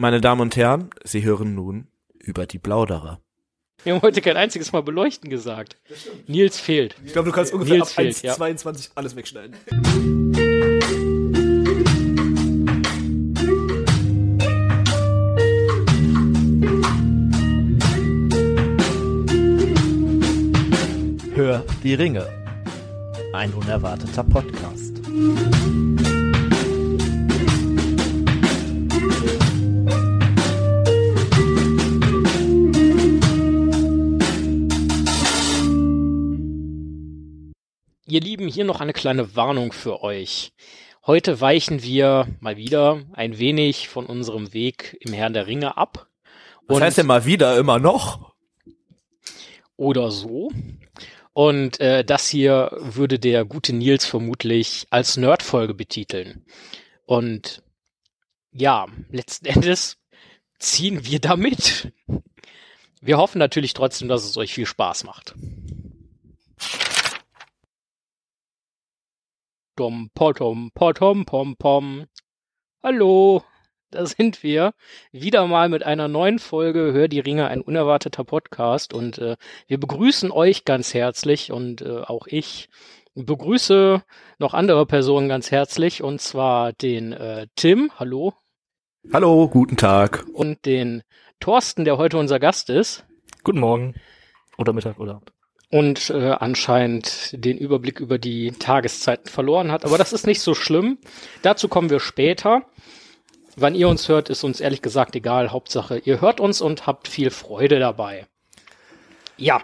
Meine Damen und Herren, Sie hören nun über die Plauderer. Wir haben heute kein einziges Mal beleuchten gesagt. Nils fehlt. Ich glaube, du kannst ungefähr Nils ab fehlt, ja. 1,22 alles wegschneiden. Hör die Ringe. Ein unerwarteter Podcast. Ihr Lieben, hier noch eine kleine Warnung für euch. Heute weichen wir mal wieder ein wenig von unserem Weg im Herrn der Ringe ab. Was heißt denn mal wieder immer noch? oder so. Und äh, das hier würde der gute Nils vermutlich als Nerdfolge betiteln. Und ja, letzten Endes ziehen wir damit. Wir hoffen natürlich trotzdem, dass es euch viel Spaß macht. Dom, potom, potom, pom, pom. Hallo, da sind wir. Wieder mal mit einer neuen Folge Hör die Ringe, ein unerwarteter Podcast. Und äh, wir begrüßen euch ganz herzlich und äh, auch ich begrüße noch andere Personen ganz herzlich. Und zwar den äh, Tim, hallo, Hallo, guten Tag. und den Thorsten, der heute unser Gast ist. Guten Morgen. Oder Mittag oder Abend. Und äh, anscheinend den Überblick über die Tageszeiten verloren hat. Aber das ist nicht so schlimm. Dazu kommen wir später. Wann ihr uns hört, ist uns ehrlich gesagt egal. Hauptsache, ihr hört uns und habt viel Freude dabei. Ja,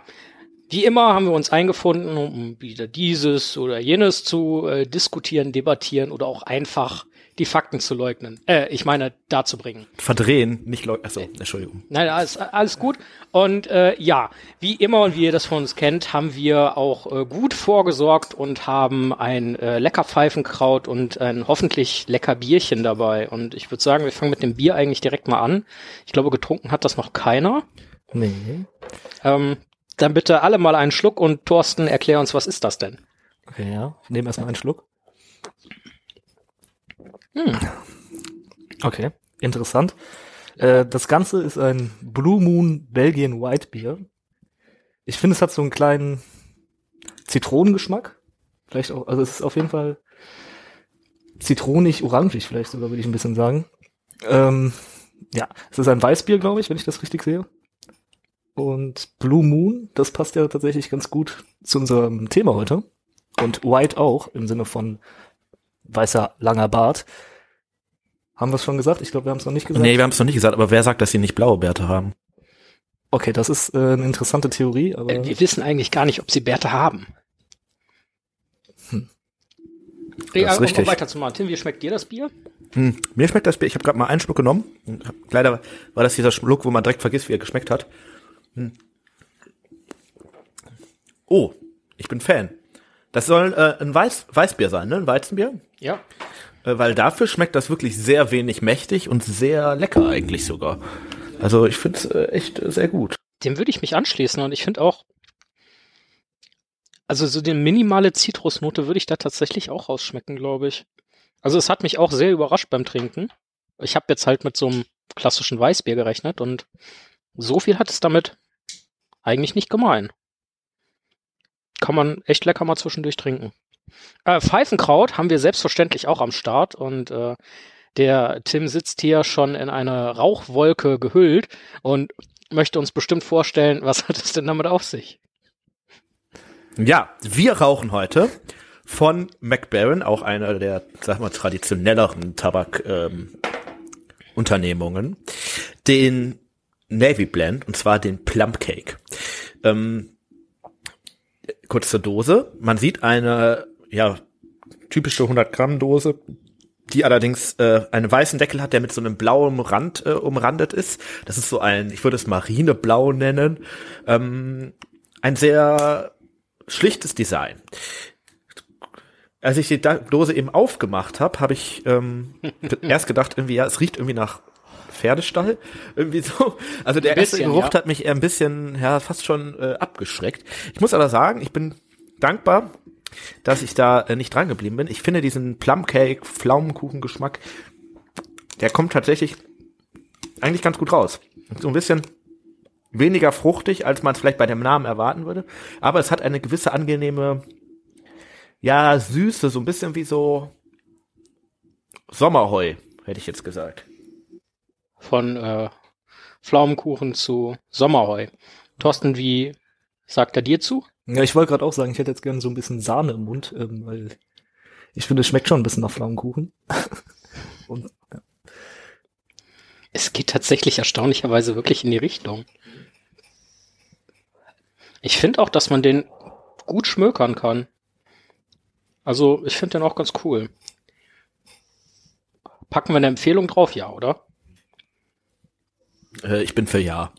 wie immer haben wir uns eingefunden, um wieder dieses oder jenes zu äh, diskutieren, debattieren oder auch einfach die Fakten zu leugnen. Äh, ich meine, darzubringen. Verdrehen, nicht Leute. Achso, Entschuldigung. Nein, alles, alles gut. Und äh, ja, wie immer und wie ihr das von uns kennt, haben wir auch äh, gut vorgesorgt und haben ein äh, lecker Pfeifenkraut und ein hoffentlich lecker Bierchen dabei. Und ich würde sagen, wir fangen mit dem Bier eigentlich direkt mal an. Ich glaube, getrunken hat das noch keiner. Nee. Ähm, dann bitte alle mal einen Schluck und Thorsten, erklär uns, was ist das denn? Okay, ja. Nehmen erstmal einen Schluck. Hm. Okay, interessant. Äh, das Ganze ist ein Blue Moon Belgian White Beer. Ich finde, es hat so einen kleinen Zitronengeschmack. Vielleicht auch, also es ist auf jeden Fall zitronig-orangig, vielleicht sogar, würde ich ein bisschen sagen. Ähm, ja, es ist ein Weißbier, glaube ich, wenn ich das richtig sehe. Und Blue Moon, das passt ja tatsächlich ganz gut zu unserem Thema heute. Und White auch, im Sinne von weißer, langer Bart. Haben wir es schon gesagt? Ich glaube, wir haben es noch nicht gesagt. Nee, wir haben es noch nicht gesagt, aber wer sagt, dass sie nicht blaue Bärte haben? Okay, das ist äh, eine interessante Theorie, aber Äh, wir wissen eigentlich gar nicht, ob sie Bärte haben. Hm. Ja, ist um richtig. weiterzumachen. Tim, wie schmeckt dir das Bier? Hm, mir schmeckt das Bier. Ich habe gerade mal einen Schluck genommen. Leider war das dieser Schluck, wo man direkt vergisst, wie er geschmeckt hat. Hm. Oh, ich bin Fan. Das soll äh, ein Weiß, Weißbier sein, ne? Ein Weizenbier. Ja. Äh, weil dafür schmeckt das wirklich sehr wenig mächtig und sehr lecker eigentlich sogar. Also ich finde es äh, echt sehr gut. Dem würde ich mich anschließen und ich finde auch, also so die minimale Zitrusnote würde ich da tatsächlich auch rausschmecken, glaube ich. Also es hat mich auch sehr überrascht beim Trinken. Ich habe jetzt halt mit so einem klassischen Weißbier gerechnet und so viel hat es damit eigentlich nicht gemein. Kann man echt lecker mal zwischendurch trinken. Äh, Pfeifenkraut haben wir selbstverständlich auch am Start und äh, der Tim sitzt hier schon in eine Rauchwolke gehüllt und möchte uns bestimmt vorstellen, was hat es denn damit auf sich? Ja, wir rauchen heute von McBaron, auch einer der, sag mal, traditionelleren Tabak-Unternehmungen, ähm, den Navy Blend, und zwar den Plum Cake. Ähm, kurz zur Dose. Man sieht eine, ja, typische 100 Gramm Dose, die allerdings äh, einen weißen Deckel hat, der mit so einem blauen Rand äh, umrandet ist. Das ist so ein, ich würde es Marineblau nennen. Ähm, ein sehr schlichtes Design. Als ich die Dose eben aufgemacht habe, habe ich ähm, erst gedacht, irgendwie, ja, es riecht irgendwie nach Pferdestall. Irgendwie so. Also der Ein erste bisschen, Geruch ja. hat mich eher ein bisschen, ja, fast schon äh, abgeschreckt. Ich muss aber sagen, ich bin dankbar, dass ich da äh, nicht dran geblieben bin. Ich finde diesen Plumcake, Pflaumenkuchen-Geschmack, der kommt tatsächlich eigentlich ganz gut raus. So ein bisschen weniger fruchtig, als man es vielleicht bei dem Namen erwarten würde. Aber es hat eine gewisse angenehme, ja, Süße, so ein bisschen wie so Sommerheu, hätte ich jetzt gesagt. Von äh, Pflaumenkuchen zu Sommerheu. Thorsten, wie sagt er dir zu? Ja, ich wollte gerade auch sagen, ich hätte jetzt gerne so ein bisschen Sahne im Mund, ähm, weil ich finde, es schmeckt schon ein bisschen nach Pflaumenkuchen. Und, ja. Es geht tatsächlich erstaunlicherweise wirklich in die Richtung. Ich finde auch, dass man den gut schmökern kann. Also, ich finde den auch ganz cool. Packen wir eine Empfehlung drauf? Ja, oder? Äh, ich bin für Ja.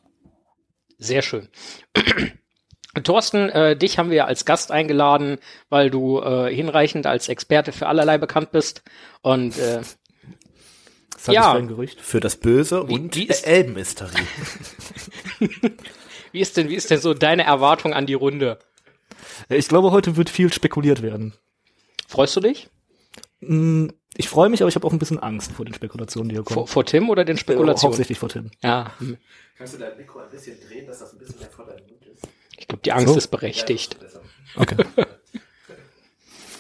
Sehr schön. Thorsten, äh, dich haben wir als Gast eingeladen, weil du äh, hinreichend als Experte für allerlei bekannt bist. Und äh, Das Ja. ein Gerücht. Für das Böse Wie- und wie ist- Elbenhysterie. wie ist denn, wie ist denn so deine Erwartung an die Runde? Ich glaube, heute wird viel spekuliert werden. Freust du dich? Ich freue mich, aber ich habe auch ein bisschen Angst vor den Spekulationen, die hier Vor, kommen. vor Tim oder den Spekulationen? Hauptsächlich vor Tim. Ja, hm. Kannst du dein Mikro ein bisschen drehen, dass das ein bisschen mehr vor deinem Mund ist? ich glaube, die Angst So? ist berechtigt. Okay.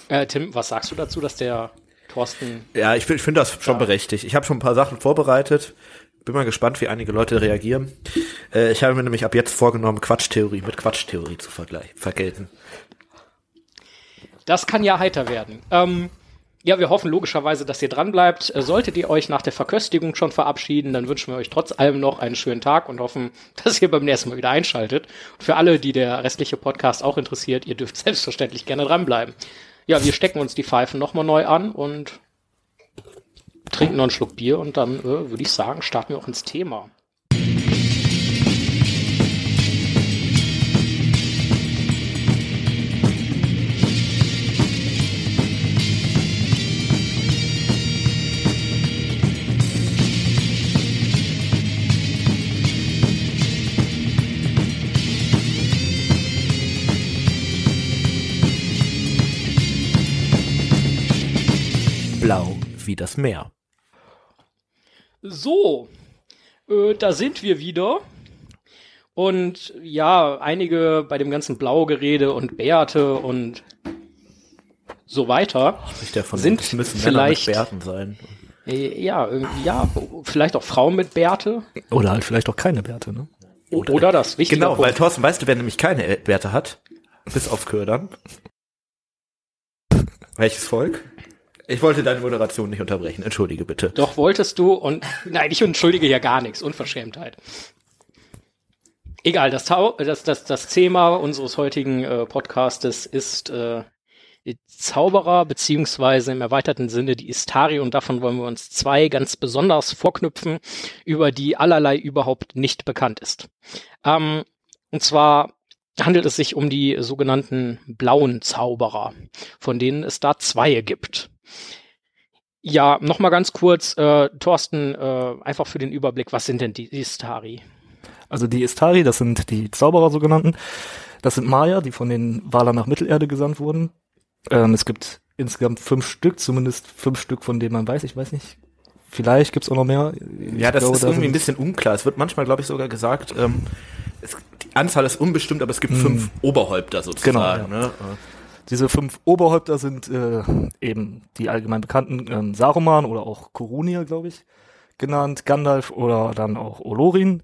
Äh, Tim, was sagst du dazu, dass der Thorsten Ja, ich, ich finde das schon berechtigt. Ich habe schon ein paar Sachen vorbereitet. Bin mal gespannt, wie einige Leute reagieren. Äh, ich habe mir nämlich ab jetzt vorgenommen, Quatschtheorie mit Quatschtheorie zu vergleichen, vergelten. Das kann ja heiter werden. Ähm, ja, wir hoffen logischerweise, dass ihr dran bleibt. Äh, Solltet ihr euch nach der Verköstigung schon verabschieden, dann wünschen wir euch trotz allem noch einen schönen Tag und hoffen, dass ihr beim nächsten Mal wieder einschaltet. Für alle, die der restliche Podcast auch interessiert, ihr dürft selbstverständlich gerne dranbleiben. Ja, wir stecken uns die Pfeifen nochmal neu an und trinken noch einen Schluck Bier und dann äh, würde ich sagen, starten wir auch ins Thema. Wie das Meer. So, äh, da sind wir wieder. Und ja, einige bei dem ganzen Blaugerede und Bärte und so weiter. Spricht ja von Sind müssen vielleicht- Männer mit Bärten sein. Äh, ja, ja, vielleicht auch Frauen mit Bärte. Oder halt vielleicht auch keine Werte, ne? Oder, das, wichtige Genau, weil Punkt. Thorsten, weißt du, wer nämlich keine Bärte hat? Bis auf Ködern. Welches Volk? Ich wollte deine Moderation nicht unterbrechen. Entschuldige bitte. Doch wolltest du und nein, ich entschuldige hier gar nichts, Unverschämtheit. Egal, das, Tau das, das, das Thema unseres heutigen äh, Podcastes ist äh, Zauberer, beziehungsweise im erweiterten Sinne die Istari und davon wollen wir uns zwei ganz besonders vorknüpfen, über die allerlei überhaupt nicht bekannt ist. Ähm, und zwar handelt es sich um die sogenannten blauen Zauberer, von denen es da zwei gibt. Ja, nochmal ganz kurz, äh, Thorsten, äh, einfach für den Überblick, was sind denn die Istari? Also die Istari, das sind die Zauberer sogenannten. Das sind Maya, die von den Walern nach Mittelerde gesandt wurden. Ähm, es gibt insgesamt fünf Stück, zumindest fünf Stück, von denen man weiß. Ich weiß nicht. Vielleicht gibt's auch noch mehr. Ich Ja, das glaube, ist da irgendwie ein bisschen unklar. Es wird manchmal, glaube ich, sogar gesagt, ähm, es, die Anzahl ist unbestimmt, aber es gibt Hm. fünf Oberhäupter sozusagen. Genau, ne? Diese fünf Oberhäupter sind äh, eben die allgemein bekannten ähm, Saruman oder auch Korunir, glaube ich, genannt, Gandalf oder dann auch Olorin,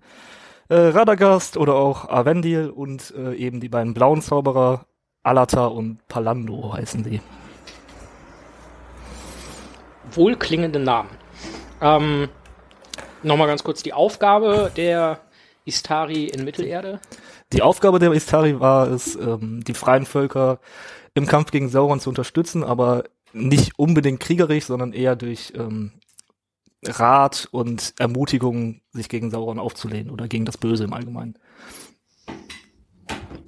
äh, Radagast oder auch Avendil und äh, eben die beiden blauen Zauberer Alata und Palando heißen die. Wohlklingende Namen. Ähm, nochmal ganz kurz die Aufgabe der Istari in Mittelerde. Die Aufgabe der Istari war es, ähm, die freien Völker im Kampf gegen Sauron zu unterstützen, aber nicht unbedingt kriegerisch, sondern eher durch ähm, Rat und Ermutigung, sich gegen Sauron aufzulehnen oder gegen das Böse im Allgemeinen.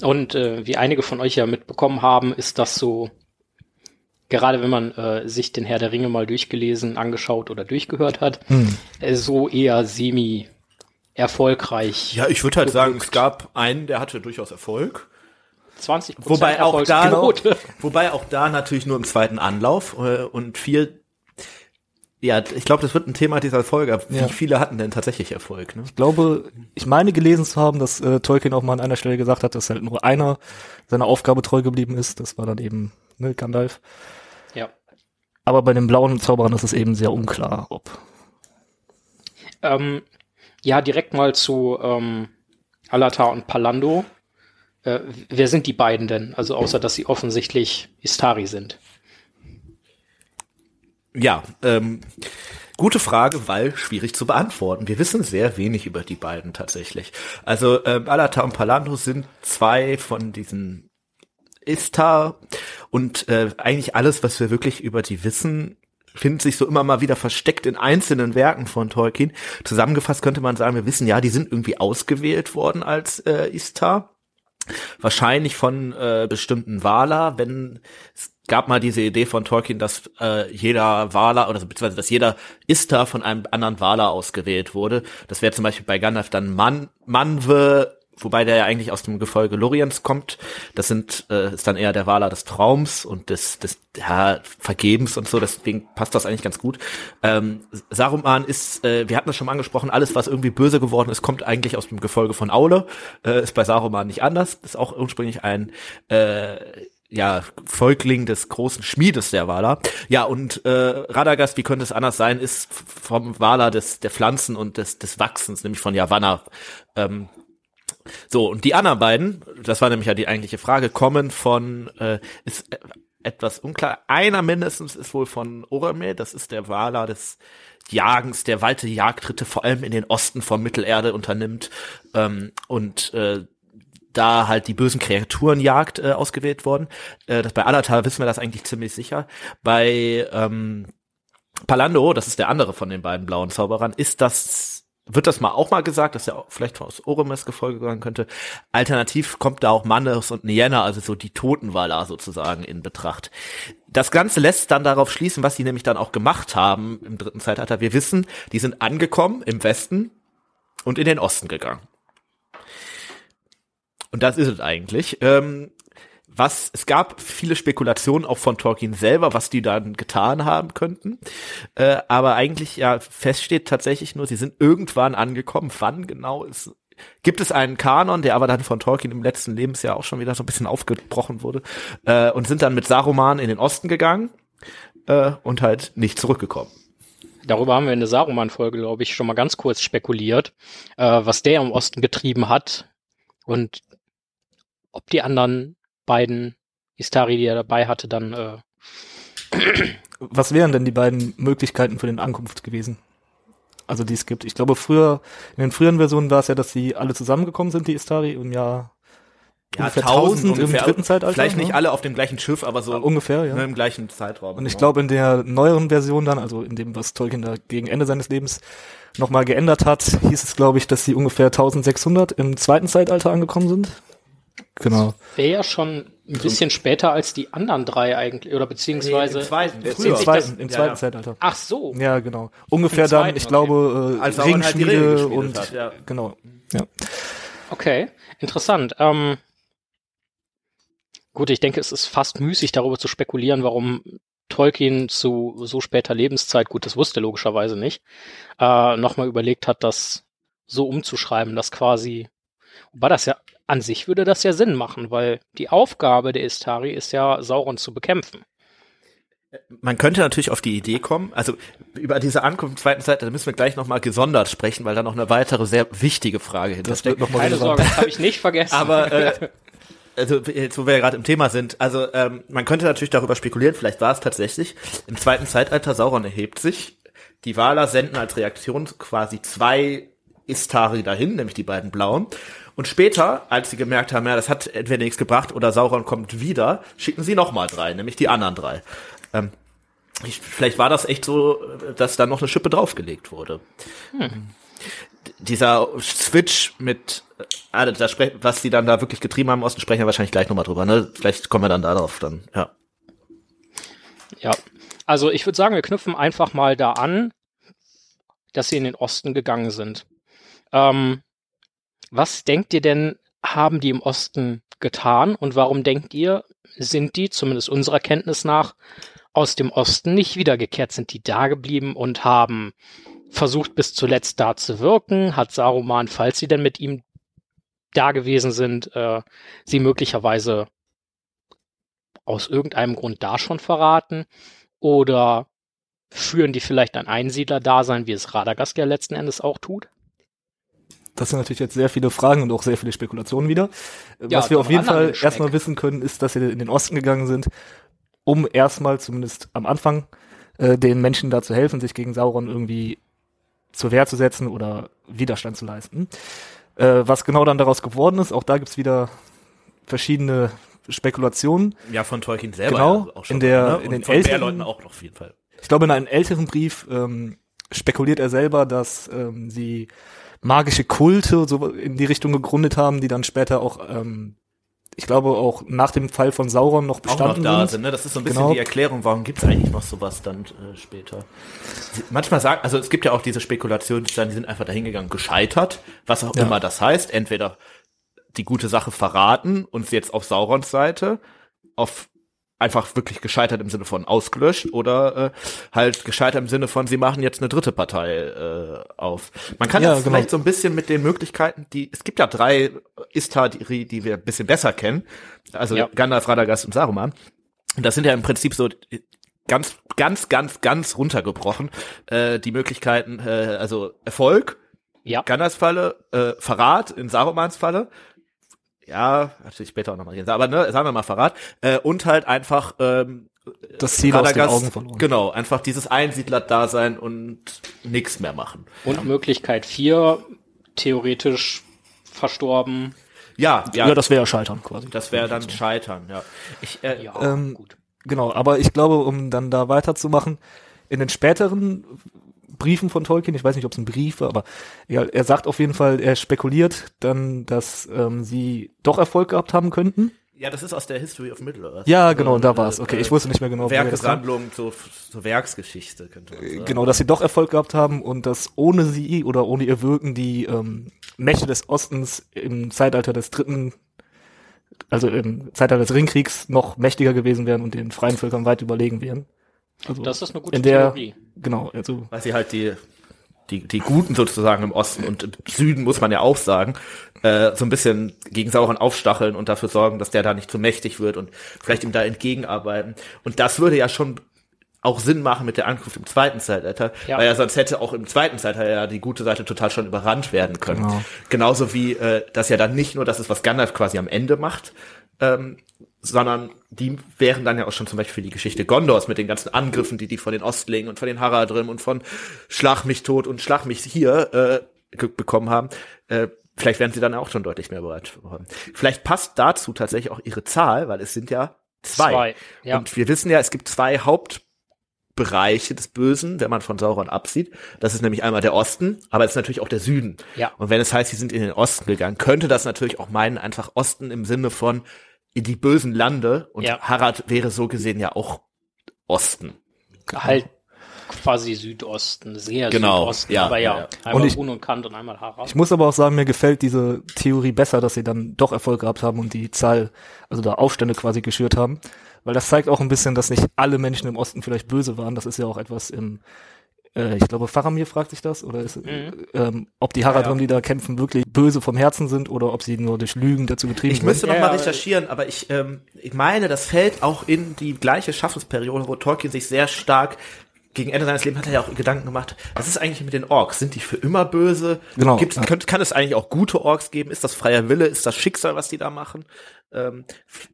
Und äh, wie einige von euch ja mitbekommen haben, ist das so, gerade wenn man äh, sich den Herr der Ringe mal durchgelesen, angeschaut oder durchgehört hat, äh, so eher semi erfolgreich. Ja, ich würde halt sagen, Geglückt. es gab einen, der hatte durchaus Erfolg. 20 Wobei auch da, Erfolgsquote. wobei auch da natürlich nur im zweiten Anlauf äh, und viel, Ja, ich glaube, das wird ein Thema dieser Folge. Wie Ja. viele hatten denn tatsächlich Erfolg? Ne? Ich glaube, ich meine gelesen zu haben, dass äh, Tolkien auch mal an einer Stelle gesagt hat, dass halt nur einer seiner Aufgabe treu geblieben ist. Das war dann eben ne, Gandalf. Ja. Aber bei den blauen Zauberern ist es eben sehr unklar, ob. Ähm, ja, direkt mal zu ähm, Alatar und Palando. Äh, wer sind die beiden denn? Also außer, dass sie offensichtlich Istari sind. Ja, ähm, gute Frage, weil schwierig zu beantworten. Wir wissen sehr wenig über die beiden tatsächlich. Also ähm, Alatar und Palando sind zwei von diesen Istar und äh, eigentlich alles, was wir wirklich über die wissen, findet sich so immer mal wieder versteckt in einzelnen Werken von Tolkien. Zusammengefasst könnte man sagen, wir wissen ja, die sind irgendwie ausgewählt worden als äh, Istar. Wahrscheinlich von äh, bestimmten Valar, wenn es gab mal diese Idee von Tolkien, dass äh, jeder Valar oder beziehungsweise dass jeder Istar von einem anderen Valar ausgewählt wurde. Das wäre zum Beispiel bei Gandalf dann Man Manwe, wobei der ja eigentlich aus dem Gefolge Loriens kommt. Das sind äh, ist dann eher der Valar des Traums und des des ja, Vergebens und so. Deswegen passt das eigentlich ganz gut. Ähm, Saruman ist, äh, wir hatten das schon mal angesprochen, alles was irgendwie böse geworden ist, kommt eigentlich aus dem Gefolge von Aule. Äh, ist bei Saruman nicht anders. Ist auch ursprünglich ein äh, ja, Volkling des großen Schmiedes der Valar. Ja, und äh, Radagast, wie könnte es anders sein, ist vom Valar des, der Pflanzen und des, des Wachsens, nämlich von Yavanna. Ähm, so, und die anderen beiden, das war nämlich ja die eigentliche Frage, kommen von, äh, ist äh, etwas unklar, einer mindestens ist wohl von Orome, das ist der Valar des Jagens, der weite Jagdritte vor allem in den Osten von Mittelerde unternimmt ähm, und äh, da halt die bösen Kreaturenjagd äh, ausgewählt worden. Äh, das bei Alatar wissen wir das eigentlich ziemlich sicher. Bei ähm, Palando, das ist der andere von den beiden blauen Zauberern, ist das, wird das mal auch mal gesagt, dass auch vielleicht aus Oromes Gefolge gehören könnte. Alternativ kommt da auch Mannes und Nienna, also so die Totenvalar sozusagen in Betracht. Das Ganze lässt dann darauf schließen, was sie nämlich dann auch gemacht haben im dritten Zeitalter. Wir wissen, die sind angekommen im Westen und in den Osten gegangen. Und das ist es eigentlich. Ähm, was, es gab viele Spekulationen auch von Tolkien selber, was die dann getan haben könnten. Äh, aber eigentlich ja feststeht tatsächlich nur, sie sind irgendwann angekommen. Wann genau ist, gibt es einen Kanon, der aber dann von Tolkien im letzten Lebensjahr auch schon wieder so ein bisschen aufgebrochen wurde, äh, und sind dann mit Saruman in den Osten gegangen, äh, und halt nicht zurückgekommen. Darüber haben wir in der Saruman-Folge, glaube ich, schon mal ganz kurz spekuliert, äh, was der im Osten getrieben hat und ob die anderen beiden Istari, die er dabei hatte, dann äh, Was wären denn die beiden Möglichkeiten für den Ankunft gewesen? Also die es gibt. Ich glaube, früher, in den früheren Versionen war es ja, dass sie alle zusammengekommen sind, die Istari, im Jahr ungefähr 1000 im dritten Zeitalter. Vielleicht nicht ne? alle auf dem gleichen Schiff, aber so Ungefähr, ja. ne, im gleichen Zeitraum. Und ich genau. glaube, in der neueren Version dann, also in dem, was Tolkien da gegen Ende seines Lebens nochmal geändert hat, hieß es, glaube ich, dass sie ungefähr 1600 im zweiten Zeitalter angekommen sind. Genau. wäre ja schon ein bisschen später als die anderen drei eigentlich, oder beziehungsweise. Nee, im zweiten, früher. Im zweiten, im Ja, zweiten ja. Zeitalter. Ach so. Ja, genau. Ungefähr Im dann, zweiten, ich okay. glaube, äh, Als Sauron halt und hat, ja. genau. Ja. Okay, interessant. Ähm, gut, ich denke, es ist fast müßig, darüber zu spekulieren, warum Tolkien zu so später Lebenszeit, gut, das wusste er logischerweise nicht, äh, nochmal überlegt hat, das so umzuschreiben, dass quasi, wobei das ja, an sich würde das ja Sinn machen, weil die Aufgabe der Istari ist ja, Sauron zu bekämpfen. Man könnte natürlich auf die Idee kommen, also über diese Ankunft im zweiten Zeitalter müssen wir gleich nochmal gesondert sprechen, weil da noch eine weitere sehr wichtige Frage Das wird hintersteckt. noch Keine relevant. Sorge, das habe ich nicht vergessen. Aber äh, also jetzt, wo wir ja gerade im Thema sind, also ähm, man könnte natürlich darüber spekulieren, vielleicht war es tatsächlich, im zweiten Zeitalter Sauron erhebt sich, die Valar senden als Reaktion quasi zwei Istari dahin, nämlich die beiden blauen. Und später, als sie gemerkt haben, ja, das hat entweder nichts gebracht oder Sauron kommt wieder, schicken sie nochmal drei, nämlich die anderen drei. Ähm, ich, vielleicht war das echt so, dass da noch eine Schippe draufgelegt wurde. Dieser Switch mit, ah, das, was die dann da wirklich getrieben haben im Osten, sprechen wir wahrscheinlich gleich nochmal drüber. Ne? Vielleicht kommen wir dann darauf dann, ja. Ja, also ich würde sagen, wir knüpfen einfach mal da an, dass sie in den Osten gegangen sind. Ähm, was denkt ihr denn, haben die im Osten getan und warum denkt ihr, sind die, zumindest unserer Kenntnis nach, aus dem Osten nicht wiedergekehrt? Sind, die da geblieben und haben versucht bis zuletzt da zu wirken, hat Saruman, falls sie denn mit ihm da gewesen sind, äh, sie möglicherweise aus irgendeinem Grund da schon verraten? Oder führen die vielleicht ein Einsiedler-Dasein, wie es Radagast ja letzten Endes auch tut? Das sind natürlich jetzt sehr viele Fragen und auch sehr viele Spekulationen wieder. Ja, Was wir auf jeden Fall Geschmack. erstmal wissen können, ist, dass sie in den Osten gegangen sind, um erstmal zumindest am Anfang äh, den Menschen da zu helfen, sich gegen Sauron irgendwie zur Wehr zu setzen oder Widerstand zu leisten. Äh, was genau dann daraus geworden ist, auch da gibt's wieder verschiedene Spekulationen. Ja, von Tolkien selber. Genau, ja auch schon in der- ne? in den von älteren- Leuten auch noch auf jeden Fall. Ich glaube, in einem älteren Brief ähm, spekuliert er selber, dass ähm, sie magische Kulte so in die Richtung gegründet haben, die dann später auch, ähm, ich glaube, auch nach dem Fall von Sauron noch Auch bestanden noch da sind. sind. Ne? Das ist so ein bisschen Genau. die Erklärung, warum gibt's eigentlich noch sowas dann äh, später. Manchmal sagen, also es gibt ja auch diese Spekulation, die sind einfach dahingegangen, gescheitert, was auch Ja. immer das heißt. Entweder die gute Sache verraten und sie jetzt auf Saurons Seite, auf einfach wirklich gescheitert im Sinne von ausgelöscht oder äh, halt gescheitert im Sinne von, sie machen jetzt eine dritte Partei äh, auf. Man kann Ja, das genau. vielleicht so ein bisschen mit den Möglichkeiten, die es gibt ja drei Istar, die, die wir ein bisschen besser kennen, also Ja. Gandalf, Radagast und Saruman. Und das sind ja im Prinzip so ganz, ganz, ganz, ganz runtergebrochen äh, die Möglichkeiten, äh, also Erfolg, Ja. Gandalfs Falle, äh, Verrat in Sarumans Falle, ja, natürlich später auch nochmal reden, aber ne, sagen wir mal Verrat, äh, und halt einfach ähm, Das Ziel aus den Radagast- Augen verloren. Genau, einfach dieses Einsiedler-Dasein und nichts mehr machen. Und Möglichkeit 4, theoretisch verstorben. Ja, ja, Ja, das, das wäre ja Scheitern quasi. wäre dann Scheitern, ja. Ich, äh, Ja, Ähm, gut. Genau, aber ich glaube, um dann da weiterzumachen, in den späteren Briefen von Tolkien, ich weiß nicht, ob es ein Brief war, aber ja, er sagt auf jeden Fall, er spekuliert dann, dass ähm, sie doch Erfolg gehabt haben könnten. ja, das ist aus der History of Middle-earth. Ja, genau, da Äh, war's. Okay, äh, ich wusste nicht mehr genau. Werkesammlung zur, zur Werksgeschichte, könnte man sagen. Genau, dass sie doch Erfolg gehabt haben und dass ohne sie oder ohne ihr Wirken die ähm, Mächte des Ostens im Zeitalter des dritten, also im Zeitalter des Ringkriegs noch mächtiger gewesen wären und den freien Völkern weit überlegen wären. Also, Das ist eine gute in der, Theorie. genau, also Weil sie halt die, die, die Guten sozusagen im Osten und im Süden, muss man ja auch sagen, äh, so ein bisschen gegen Sauron aufstacheln und dafür sorgen, dass der da nicht zu mächtig wird und vielleicht ihm da entgegenarbeiten. Und das würde ja schon auch Sinn machen mit der Ankunft im zweiten Zeitalter, Ja. weil ja sonst hätte auch im zweiten Zeitalter ja die gute Seite total schon überrannt werden können. Genau. Genauso wie äh, das ja dann nicht nur das ist, was Gandalf quasi am Ende macht, ähm, sondern die wären dann ja auch schon zum Beispiel für die Geschichte Gondors mit den ganzen Angriffen, die die von den Ostlingen und von den Haradrim und von Schlag mich tot und Schlag mich hier äh, bekommen haben. Äh, vielleicht wären sie dann auch schon deutlich mehr bereit. Vielleicht passt dazu tatsächlich auch ihre Zahl, weil es sind ja zwei. Zwei, ja. Und wir wissen ja, es gibt zwei Hauptbereiche des Bösen, wenn man von Sauron absieht. Das ist nämlich einmal der Osten, aber es ist natürlich auch der Süden. Ja. Und wenn es heißt, sie sind in den Osten gegangen, könnte das natürlich auch meinen, einfach Osten im Sinne von in die bösen Lande. Und Ja. Harad wäre so gesehen ja auch Osten. Halt quasi Südosten, sehr Genau, Südosten, ja, aber ja, ja, einmal Und ich- Brun und Kant und einmal Harald. ich muss aber auch sagen, mir gefällt diese Theorie besser, dass sie dann doch Erfolg gehabt haben und die Zahl, also da Aufstände quasi geschürt haben. Weil das zeigt auch ein bisschen, dass nicht alle Menschen im Osten vielleicht böse waren. Das ist ja auch etwas im, äh, ich glaube, Faramir fragt sich das, oder ist, Mhm. ähm, ob die Haradrim, die da kämpfen, wirklich böse vom Herzen sind oder ob sie nur durch Lügen dazu getrieben Ich müsste Ja, noch mal ja, recherchieren, aber ich, ähm, ich meine, das fällt auch in die gleiche Schaffensperiode, wo Tolkien sich sehr stark gegen Ende seines Lebens hat er ja auch Gedanken gemacht, was ist eigentlich mit den Orks? Sind die für immer böse? Genau, Gibt's, ja. könnt, kann es eigentlich auch gute Orks geben? Ist das freier Wille? Ist das Schicksal, was die da machen? Ähm,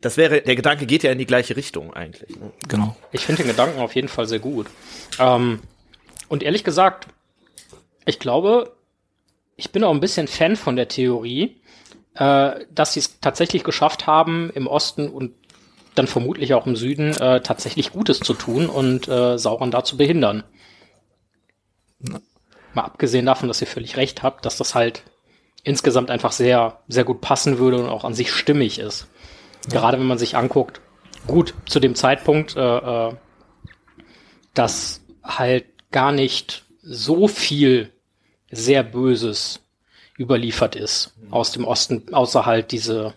das wäre, der Gedanke geht ja in die gleiche Richtung eigentlich. Ne? Genau. Ich finde den Gedanken auf jeden Fall sehr gut. Ähm, und ehrlich gesagt, ich glaube, ich bin auch ein bisschen Fan von der Theorie, äh, dass sie es tatsächlich geschafft haben, im Osten und dann vermutlich auch im Süden äh, tatsächlich Gutes zu tun und äh, Sauron da zu behindern. Mal abgesehen davon, dass ihr völlig recht habt, dass das halt insgesamt einfach sehr, sehr gut passen würde und auch an sich stimmig ist. Gerade wenn man sich anguckt, gut, zu dem Zeitpunkt, äh, äh, dass halt gar nicht so viel sehr Böses überliefert ist aus dem Osten, außer halt diese,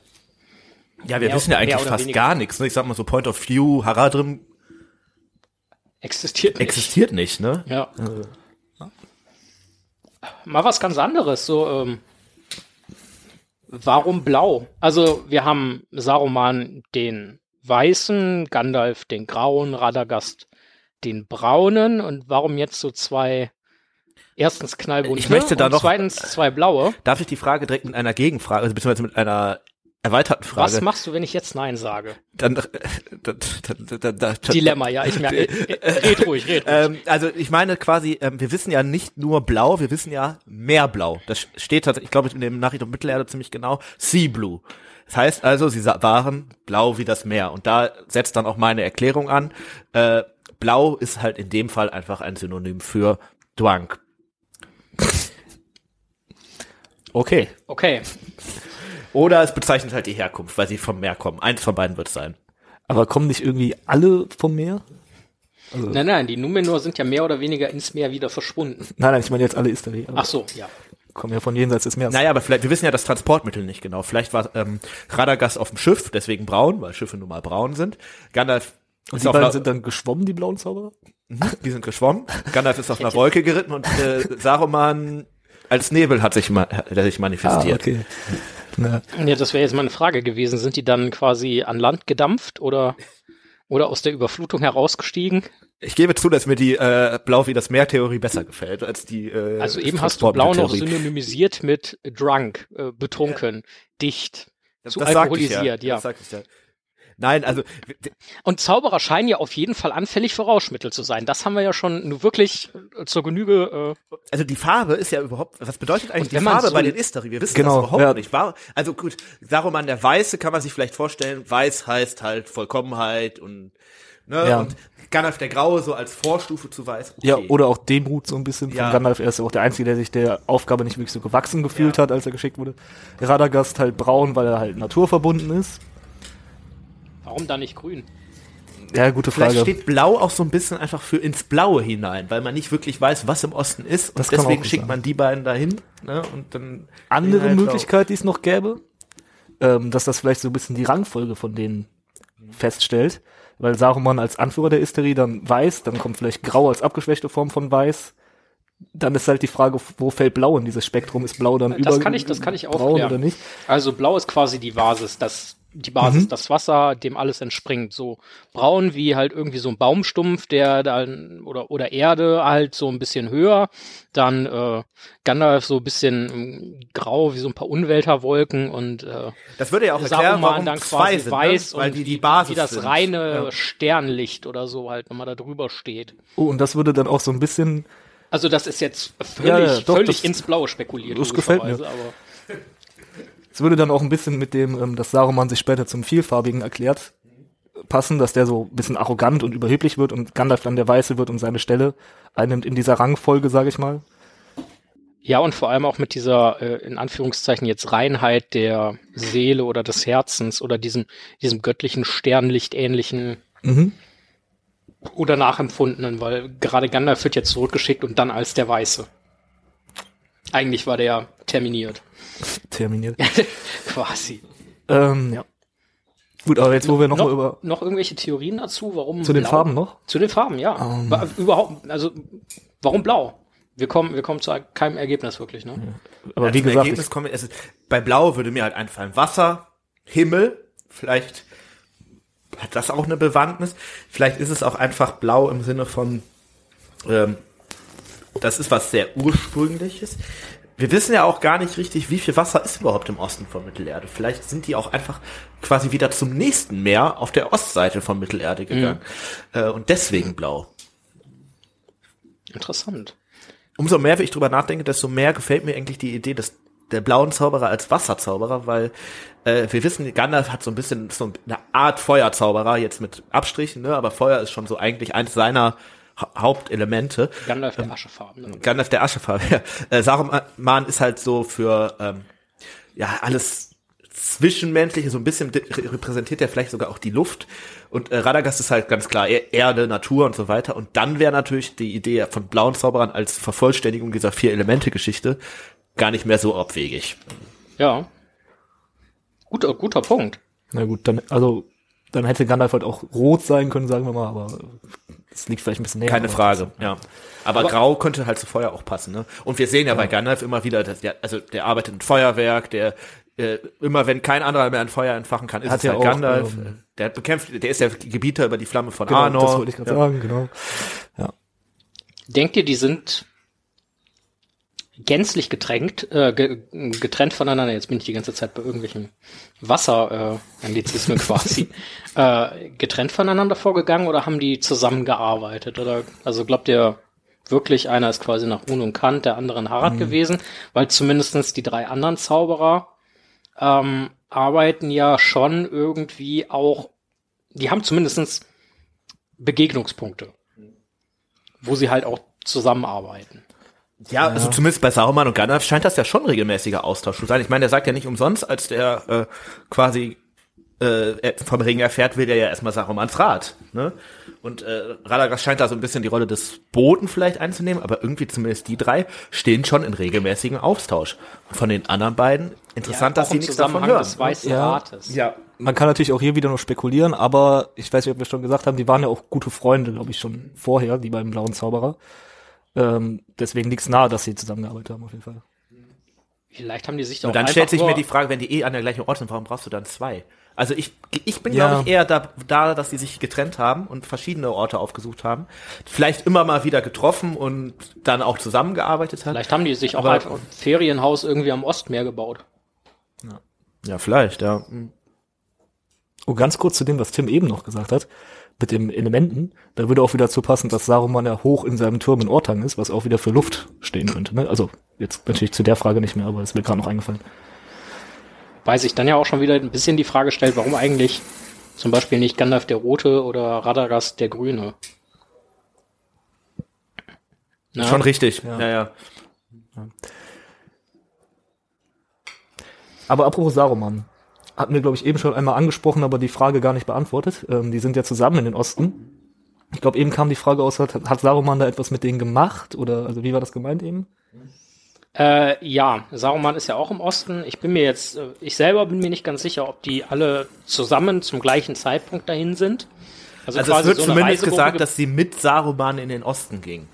Ja, wir wissen ja eigentlich fast weniger. gar nichts. Ne? Ich sag mal so Point of View, Haradrim Existiert nicht. Existiert nicht, ne? Ja. Mal was ganz anderes, so, ähm, warum blau? Also, wir haben Saruman den weißen, Gandalf den grauen, Radagast den braunen und warum jetzt so zwei, erstens knallbunte Ich möchte da und noch- zweitens zwei blaue? Darf ich die Frage direkt mit einer Gegenfrage, also beziehungsweise mit einer erweiterten Frage? Was machst du, wenn ich jetzt Nein sage? Dann, äh, da, da, da, da, Dilemma, ja, ich merke, äh, äh, red ruhig, red ruhig. Ähm, also ich meine quasi, ähm, wir wissen ja nicht nur blau, wir wissen ja mehr blau. Das steht tatsächlich, ich glaube in dem Nachricht auf Mittelerde ziemlich genau, Sea Blue. Das heißt also, sie waren blau wie das Meer. Und da setzt dann auch meine Erklärung an. Äh, blau ist halt in dem Fall einfach ein Synonym für Dwank. Okay. Okay, Oder es bezeichnet halt die Herkunft, weil sie vom Meer kommen. Eins von beiden wird es sein. Aber kommen nicht irgendwie alle vom Meer? nein, nein, die Numenor sind ja mehr oder weniger ins Meer wieder verschwunden. Nein, nein, ich meine jetzt alle Istari. Ach so, ja. Kommen ja von jenseits des Meeres. Naja, aber vielleicht, wir wissen ja das Transportmittel nicht genau. Vielleicht war ähm, Radagast auf dem Schiff, deswegen braun, weil Schiffe nun mal braun sind. Gandalf Und ist die beiden sind dann geschwommen, die blauen Zauberer? Die sind geschwommen. Gandalf ist auf einer Wolke geritten und äh, Saruman als Nebel hat sich, ma hat sich manifestiert. Ah, okay. Na, Ja, das wäre jetzt meine Frage gewesen. Sind die dann quasi an Land gedampft oder, oder aus der Überflutung herausgestiegen? Ich gebe zu, dass mir die äh, Blau wie das Meer Theorie besser gefällt als die. Äh, Also eben hast du Blau noch synonymisiert mit drunk, äh, betrunken, dicht, Das- zu das alkoholisiert, ja. Das sagte ich ja. Nein, also Und Zauberer scheinen ja auf jeden Fall anfällig für Rauschmittel zu sein. Das haben wir ja schon nur wirklich äh, zur Genüge. Äh, also die Farbe ist ja überhaupt, was bedeutet eigentlich die Farbe so- bei den Istari? Wir wissen Genau, das überhaupt ja. nicht. War, also gut, Saruman der Weiße kann man sich vielleicht vorstellen, weiß heißt halt Vollkommenheit und, ne, Ja. und Gandalf der Graue so als Vorstufe zu weiß. Okay. Ja, oder auch Demut so ein bisschen von Ja. Gandalf. Er ist ja auch der Einzige, der sich der Aufgabe nicht wirklich so gewachsen gefühlt Ja. hat, als er geschickt wurde. Radagast halt braun, weil er halt naturverbunden ist. Warum da nicht grün? Ja, gute Vielleicht Frage. steht Blau auch so ein bisschen einfach für ins Blaue hinein, weil man nicht wirklich weiß, was im Osten ist. Und Das auch deswegen schickt sein. man die beiden dahin. Ne, und dann Andere halt Möglichkeit, die es noch gäbe, ähm, dass das vielleicht so ein bisschen die Rangfolge von denen feststellt. Weil Saruman als Anführer der Istari dann weiß, dann kommt vielleicht Grau als abgeschwächte Form von Weiß. Dann ist halt die Frage, wo fällt Blau in dieses Spektrum? Ist Blau dann Das über kann ich- das kann ich braun aufklären. oder nicht? Also blau ist quasi die Basis, das die Basis, Mhm. das Wasser, dem alles entspringt. So braun wie halt irgendwie so ein Baumstumpf, der dann oder oder Erde halt so ein bisschen höher. Dann äh, Gandalf so ein bisschen ähm, grau wie so ein paar Unwelterwolken und äh, Das würde ja auch erklären, warum dann quasi sind, weiß ne? weil und die die Basis wie das sind. reine Ja. Sternlicht oder so halt, wenn man da drüber steht. Oh, und das würde dann auch so ein bisschen, Also das ist jetzt völlig, Ja, ja, doch, völlig ins Blaue spekuliert. das gefällt mir. Aber es würde dann auch ein bisschen mit dem, ähm, dass Saruman sich später zum Vielfarbigen erklärt, passen, dass der so ein bisschen arrogant und überheblich wird und Gandalf dann der Weiße wird und seine Stelle einnimmt in dieser Rangfolge, sage ich mal. Ja, und vor allem auch mit dieser, äh, in Anführungszeichen jetzt Reinheit der Seele oder des Herzens oder diesem, diesem göttlichen Sternlicht ähnlichen Mhm. oder nachempfundenen, weil gerade Gandalf wird jetzt zurückgeschickt und dann als der Weiße. Eigentlich war der terminiert. Terminiert. Quasi. ähm, ja. Gut, aber jetzt, wo wir nochmal noch, über, noch irgendwelche Theorien dazu, warum zu den blau? Farben noch? Zu den Farben, ja. Ähm. Wa- Überhaupt, also, warum blau? Wir kommen, wir kommen zu keinem Ergebnis wirklich, ne? Aber Ja, wie gesagt, Ergebnis ich, kommen, wir- es ist, bei Blau würde mir halt einfallen Wasser, Himmel, vielleicht hat das auch eine Bewandtnis. Vielleicht ist es auch einfach Blau im Sinne von, ähm, das ist was sehr ursprüngliches. Wir wissen ja auch gar nicht richtig, wie viel Wasser ist überhaupt im Osten von Mittelerde. Vielleicht sind die auch einfach quasi wieder zum nächsten Meer auf der Ostseite von Mittelerde gegangen. Äh, und deswegen blau. Interessant. umso mehr wie ich drüber nachdenke, desto mehr gefällt mir eigentlich die Idee des der blauen Zauberer als Wasserzauberer, weil äh, wir wissen, Gandalf hat so ein bisschen so eine Art Feuerzauberer, jetzt mit Abstrichen, ne, aber Feuer ist schon so eigentlich eins seiner Hauptelemente. Gandalf der Aschefarbene. Gandalf der Aschefarbe. Ja. Äh, Saruman ist halt so für ähm, ja alles Zwischenmenschliche, so ein bisschen repräsentiert er vielleicht sogar auch die Luft. Und äh, Radagast ist halt ganz klar Er- Erde, Natur und so weiter. Und dann wäre natürlich die Idee von blauen Zauberern als Vervollständigung dieser vier Elemente-Geschichte gar nicht mehr so abwegig. Ja. Guter, guter Punkt. na gut, dann, also, dann hätte Gandalf halt auch rot sein können, sagen wir mal, aber Das liegt vielleicht ein bisschen näher. Keine Frage, trotzdem. ja. Aber, Aber- Grau könnte halt zu Feuer auch passen, ne? Und wir sehen ja, bei Gandalf immer wieder, dass der, also der arbeitet mit Feuerwerk, der äh, immer wenn kein anderer mehr ein Feuer entfachen kann, ist Hat es ja halt auch, Gandalf. ähm, der hat bekämpft, der ist der Gebieter über die Flamme von Genau, Arnor. das wollte ich gerade ja. sagen, genau. Denkt ihr, die sind gänzlich getränkt, äh, ge getrennt voneinander? Jetzt bin ich die ganze Zeit bei irgendwelchen Wasser-Anglizismen quasi. Äh, getrennt voneinander vorgegangen oder haben die zusammengearbeitet? Oder also glaubt ihr wirklich, einer ist quasi nach Un und Kant, der andere in Harad gewesen? Weil zumindestens die drei anderen Zauberer ähm, arbeiten ja schon irgendwie auch, die haben zumindestens Begegnungspunkte wo sie halt auch zusammenarbeiten. Ja, also zumindest bei Saruman und Gandalf scheint das ja schon regelmäßiger Austausch zu sein. Ich meine, der sagt ja nicht umsonst, als der äh, quasi äh, vom Ring erfährt, will er ja erstmal Sarumans Rat. Ne? Und äh, Radagast scheint da so ein bisschen die Rolle des Boten vielleicht einzunehmen, aber irgendwie zumindest die drei stehen schon in regelmäßigen Austausch. Und von den anderen beiden, interessant, dass auch sie nichts davon hören. des Weißen Ja. Rates. Ja, Man kann natürlich auch hier wieder nur spekulieren, aber ich weiß nicht, ob wir schon gesagt haben, die waren ja auch gute Freunde, glaube ich, schon vorher, die beiden blauen Zauberer. Ähm, deswegen liegt's nahe, dass sie zusammengearbeitet haben, auf jeden Fall. Vielleicht haben die sich da Und auch dann stellt sich mir die Frage, wenn die eh an der gleichen Ort sind, warum brauchst du dann zwei? Also ich, ich bin, Ja. glaube ich, eher da, da, dass sie sich getrennt haben und verschiedene Orte aufgesucht haben. Vielleicht immer mal wieder getroffen und dann auch zusammengearbeitet haben. Vielleicht haben die sich auch einfach ein Ferienhaus irgendwie am Ostmeer gebaut. Ja, vielleicht, ja. Oh, ganz kurz zu dem, was Tim eben noch gesagt hat, mit den Elementen. Da würde auch wieder zu passen, dass Saruman ja hoch in seinem Turm in Ortang ist, was auch wieder für Luft stehen könnte. Ne? Also jetzt natürlich zu der Frage nicht mehr, aber ist mir gerade noch eingefallen. Weil sich dann ja auch schon wieder ein bisschen die Frage stellt, warum eigentlich zum Beispiel nicht Gandalf der Rote oder Radagast der Grüne. Na, Schon richtig. Ja. Ja, ja. Aber apropos Saruman. Hatten wir, glaube ich, eben schon einmal angesprochen, aber die Frage gar nicht beantwortet. Ähm, die sind ja zusammen in den Osten. Ich glaube, eben kam die Frage aus, hat, hat Saruman da etwas mit denen gemacht? Oder also wie war das gemeint eben? Äh, ja, Saruman ist ja auch im Osten. Ich bin mir jetzt, äh, ich selber bin mir nicht ganz sicher, ob die alle zusammen zum gleichen Zeitpunkt dahin sind. Also es quasi wird so zumindest gesagt, ge- dass sie mit Saruman in den Osten ging.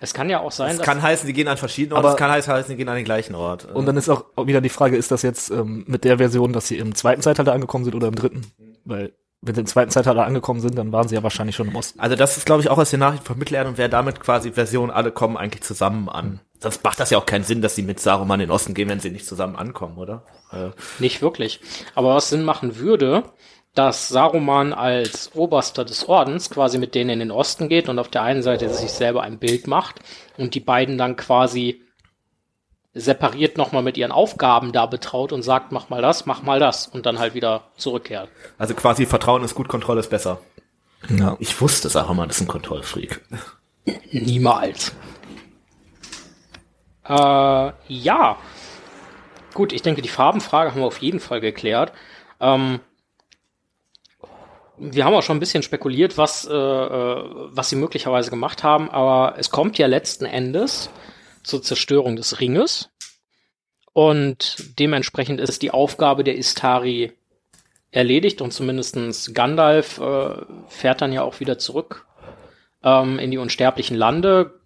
Es kann ja auch sein, dass kann heißen, sie gehen an verschiedene Orte, Aber- es kann heißen, sie gehen an den gleichen Ort. Und dann ist auch wieder die Frage, ist das jetzt ähm, mit der Version, dass sie im zweiten Zeitalter angekommen sind oder im dritten? Weil wenn sie im zweiten Zeitalter angekommen sind, dann waren sie ja wahrscheinlich schon im Osten. Also das ist, glaube ich, auch aus den Nachrichten von Mittelerde und wer damit quasi Version alle kommen eigentlich zusammen an. Sonst macht das ja auch keinen Sinn, dass sie mit Saruman in den Osten gehen, wenn sie nicht zusammen ankommen, oder? Äh, Nicht wirklich. Aber was Sinn machen würde, dass Saruman als Oberster des Ordens quasi mit denen in den Osten geht und auf der einen Seite sich selber ein Bild macht und die beiden dann quasi separiert nochmal mit ihren Aufgaben da betraut und sagt, mach mal das, mach mal das und dann halt wieder zurückkehrt. also quasi Vertrauen ist gut, Kontrolle ist besser. Ja. Ich wusste, Saruman ist ein Kontrollfreak. Niemals. Äh, ja. Gut, ich denke, die Farbenfrage haben wir auf jeden Fall geklärt. Ähm, wir haben auch schon ein bisschen spekuliert, was, äh, äh, was sie möglicherweise gemacht haben, aber es kommt ja letzten Endes zur Zerstörung des Ringes. Und dementsprechend ist die Aufgabe der Istari erledigt und zumindestens Gandalf äh, fährt dann ja auch wieder zurück ähm, in die unsterblichen Lande.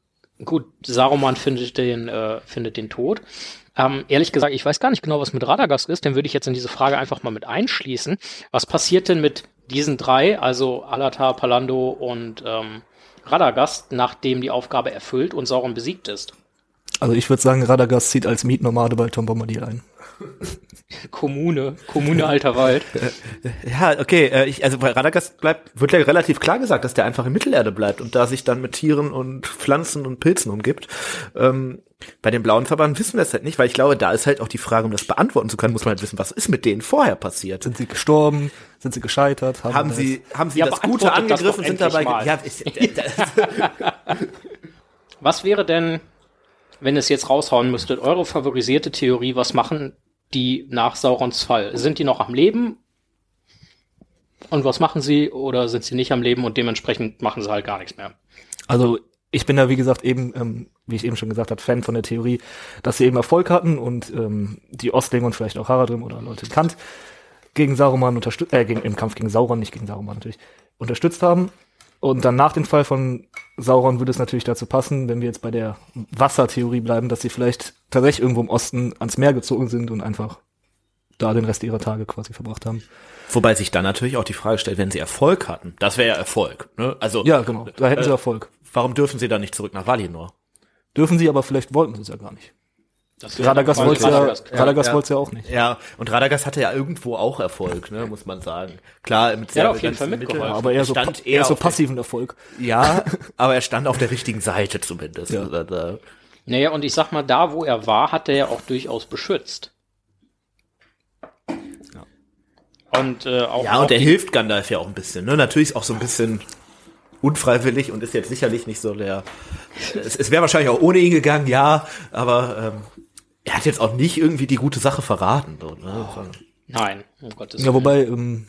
Gut, Saruman findet den, äh, findet den Tod. Ähm, ehrlich gesagt, ich weiß gar nicht genau, was mit Radagast ist, den würde ich jetzt in diese Frage einfach mal mit einschließen. Was passiert denn mit diesen drei, also Alatar, Palando und ähm, Radagast, nachdem die Aufgabe erfüllt und Sauron besiegt ist? Also ich würde sagen, Radagast zieht als Mietnomade bei Tom Bombadil ein. Kommune, Kommune alter Wald. Ja, okay, äh, ich, also bei Radagast bleibt, wird ja relativ klar gesagt, dass der einfach in Mittelerde bleibt und da sich dann mit Tieren und Pflanzen und Pilzen umgibt. Ähm, bei den blauen Verbanden wissen wir es halt nicht, weil ich glaube, da ist halt auch die Frage, um das beantworten zu können, muss man halt wissen, was ist mit denen vorher passiert. Sind sie gestorben? Sind sie gescheitert? Haben das- sie, haben sie Ja, das Gute das angegriffen, doch sind dabei, mal. ja, ich, das, Was wäre denn, wenn es jetzt raushauen müsstet, eure favorisierte Theorie, was machen die nach Saurons Fall? Sind die noch am Leben? Und was machen sie? Oder sind sie nicht am Leben und dementsprechend machen sie halt gar nichts mehr? Also ich bin da, wie gesagt, eben, ähm, wie ich eben schon gesagt habe, Fan von der Theorie, dass sie eben Erfolg hatten und ähm, die Ostlinge und vielleicht auch Haradrim oder Leute Kant gegen Saruman unterstützt, äh, gegen, im Kampf gegen Sauron, nicht gegen Saruman natürlich, unterstützt haben. Und dann nach dem Fall von Sauron würde es natürlich dazu passen, wenn wir jetzt bei der Wassertheorie bleiben, dass sie vielleicht tatsächlich irgendwo im Osten ans Meer gezogen sind und einfach da den Rest ihrer Tage quasi verbracht haben. Wobei sich dann natürlich auch die Frage stellt, wenn sie Erfolg hatten, das wäre ja Erfolg. Ne? Also Ja, genau. Da hätten sie äh, Erfolg. Warum dürfen sie dann nicht zurück nach Valinor? Dürfen sie, aber vielleicht wollten sie es ja gar nicht. Das Radagast wollte ja, Radagast. Radagast ja. wollte ja auch nicht. Ja, und Radagast hatte ja irgendwo auch Erfolg, ne, muss man sagen. Klar, mit Der hat auf jeden Fall mitgeholfen. Aber eher so, stand pa- eher so passiven Erfolg. Ja, aber er stand auf der richtigen Seite zumindest. Ja. Also, da- Naja, und ich sag mal, da wo er war, hat er ja auch durchaus beschützt. Und äh, auch, Ja, auch und er hilft Gandalf ja auch ein bisschen. Ne? Natürlich ist auch so ein bisschen unfreiwillig und ist jetzt sicherlich nicht so der. Es, es wäre wahrscheinlich auch ohne ihn gegangen, ja, aber ähm, er hat jetzt auch nicht irgendwie die gute Sache verraten. So, ne? Nein, um Gottes Ja, Willen. wobei, ähm,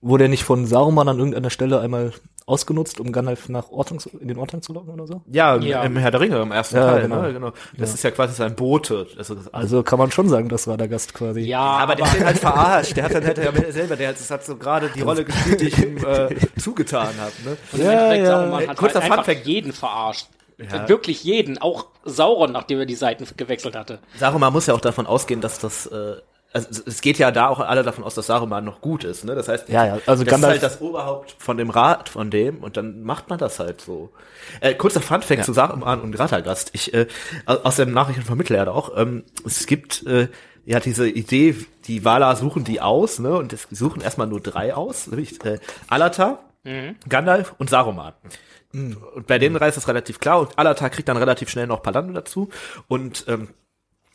wurde er nicht von Saruman an irgendeiner Stelle einmal ausgenutzt, um Gandalf nach Ortang, zu- in den Ortang zu locken oder so? Ja, Ja. im Herr der Ringe, im ersten Ja, Teil. genau. Ne? genau. Das ist ja quasi sein Bote. Also, Also kann man schon sagen, dass Radagast quasi. ja, aber der hat ihn halt verarscht. Der hat dann hätte er selber, der hat, das hat so gerade die Rolle gespielt, die ich ihm äh, zugetan habe. Ne? Und Ja, Endeffekt, ja. Saruman hat Kurzer halt einfach jeden verarscht. Ja. Wirklich jeden, auch Sauron, nachdem er die Seiten gewechselt hatte. Saruman muss ja auch davon ausgehen, dass das, äh, also es- geht ja da auch alle davon aus, dass Saruman noch gut ist, ne? Das heißt, Ja, ja, also das Gandalf- ist halt das Oberhaupt von dem Rat von dem und dann macht man das halt so. Äh, kurzer Funfact zu Saruman und Radagast. Ich äh, aus den Nachrichten von Mittelerde auch. Ähm, es gibt äh, ja diese Idee, die Valar suchen die aus, ne? Und es suchen erstmal nur drei aus, nämlich äh, Alatar, Gandalf und Saruman. Und bei denen ist es relativ klar und Alatar kriegt dann relativ schnell noch Palando dazu und ähm,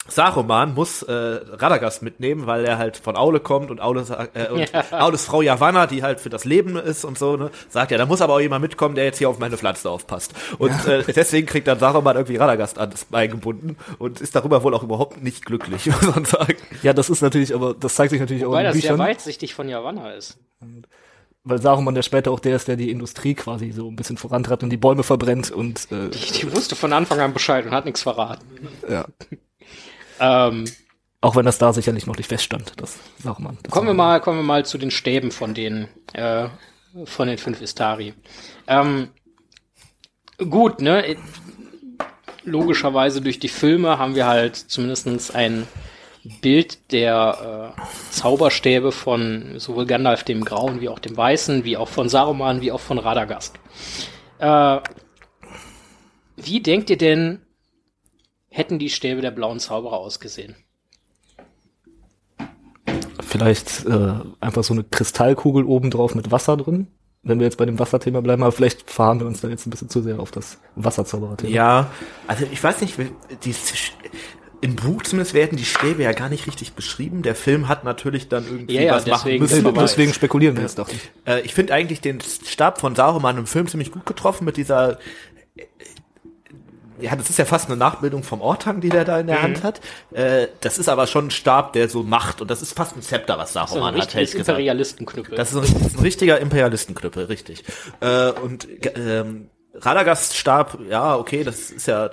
Saruman muss äh, Radagast mitnehmen, weil er halt von Aule kommt und Aule äh, und Aules Frau Yavanna, die halt für das Leben ist und so, ne, sagt ja, da muss aber auch jemand mitkommen, der jetzt hier auf meine Pflanze aufpasst. Und äh, deswegen kriegt dann Saruman irgendwie Radagast an das Bein gebunden und ist darüber wohl auch überhaupt nicht glücklich, muss man sagen. Ja, das ist natürlich, aber das zeigt sich natürlich auch Weil in den das sehr weitsichtig von Yavanna ist. weil Saruman der später auch der ist, der die Industrie quasi so ein bisschen vorantreibt und die Bäume verbrennt und äh, Die, die wusste von Anfang an Bescheid und hat nichts verraten. ja. Ähm, Auch wenn das da sicherlich noch nicht feststand, das Saruman. Das kommen wir mal, kommen wir mal zu den Stäben von den, äh, von den fünf Istari. Ähm, gut, ne? Logischerweise durch die Filme haben wir halt zumindestens ein Bild der äh, Zauberstäbe von sowohl Gandalf dem Grauen wie auch dem Weißen, wie auch von Saruman, wie auch von Radagast. Äh, wie denkt ihr denn, hätten die Stäbe der blauen Zauberer ausgesehen? Vielleicht äh, einfach so eine Kristallkugel oben drauf mit Wasser drin. Wenn wir jetzt bei dem Wasserthema bleiben, aber vielleicht fahren wir uns dann jetzt ein bisschen zu sehr auf das Wasserzaubererthema. Ja, also ich weiß nicht, die, im Buch zumindest werden die Stäbe ja gar nicht richtig beschrieben. Der Film hat natürlich dann irgendwie Ja, ja, was machen deswegen- müssen. Deswegen spekulieren wir jetzt, dachte ich. Äh, ich finde eigentlich den Stab von Saruman im Film ziemlich gut getroffen mit dieser ja, das ist ja fast eine Nachbildung vom Ortang, die der da in der Mhm. Hand hat. Äh, das ist aber schon ein Stab, der so macht und das ist fast ein Zepter, was So ein Saruman hat, hätte ich gesagt. Imperialistenknüppel. Das ist ein, das ist ein richtiger Imperialistenknüppel, richtig. Äh, und ähm, Radagast Stab, ja, okay, das ist ja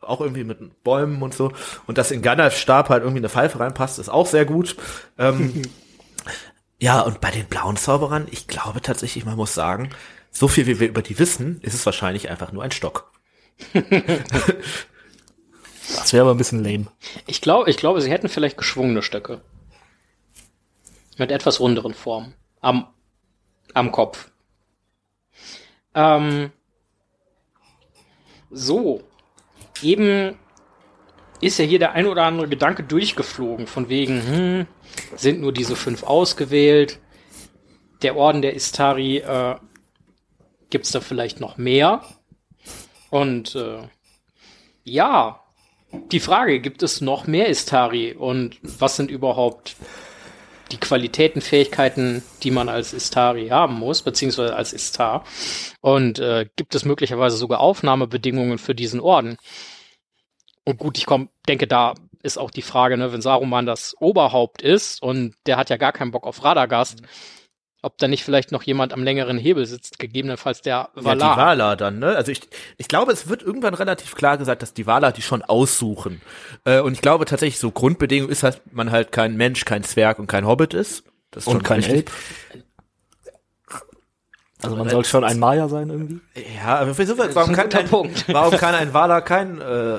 auch irgendwie mit Bäumen und so. Und dass in Gandalfs Stab halt irgendwie eine Pfeife reinpasst, ist auch sehr gut. Ähm, ja, und bei den blauen Zauberern, ich glaube tatsächlich, man muss sagen, so viel wie wir über die wissen, ist es wahrscheinlich einfach nur ein Stock. Das wäre aber ein bisschen lame. Ich glaube, ich glaube, sie hätten vielleicht geschwungene Stöcke. Mit etwas runderen Formen. Am, am Kopf. Ähm, so. Eben ist ja hier der ein oder andere Gedanke durchgeflogen, von wegen, hm, sind nur diese fünf ausgewählt. Der Orden der Istari, äh, gibt's da vielleicht noch mehr? Und äh, ja, die Frage, gibt es noch mehr Istari und was sind überhaupt die Qualitäten, Fähigkeiten, die man als Istari haben muss, beziehungsweise als Istar? Und äh, gibt es möglicherweise sogar Aufnahmebedingungen für diesen Orden? Und gut, ich komm, denke, da ist auch die Frage, ne, wenn Saruman das Oberhaupt ist und der hat ja gar keinen Bock auf Radagast, ob da nicht vielleicht noch jemand am längeren Hebel sitzt, gegebenenfalls der Ja, die Valar. Wala dann, ne? Also ich, ich glaube, es wird irgendwann relativ klar gesagt, dass die Wala die schon aussuchen. Äh, und ich glaube tatsächlich, so Grundbedingung ist, dass man halt kein Mensch, kein Zwerg und kein Hobbit ist. Das ist Und schon kein richtig. Elb. Also man soll schon ein Maya sein irgendwie. Ja, aber wieso, warum, kann ein, Punkt. warum kann ein Wala kein äh,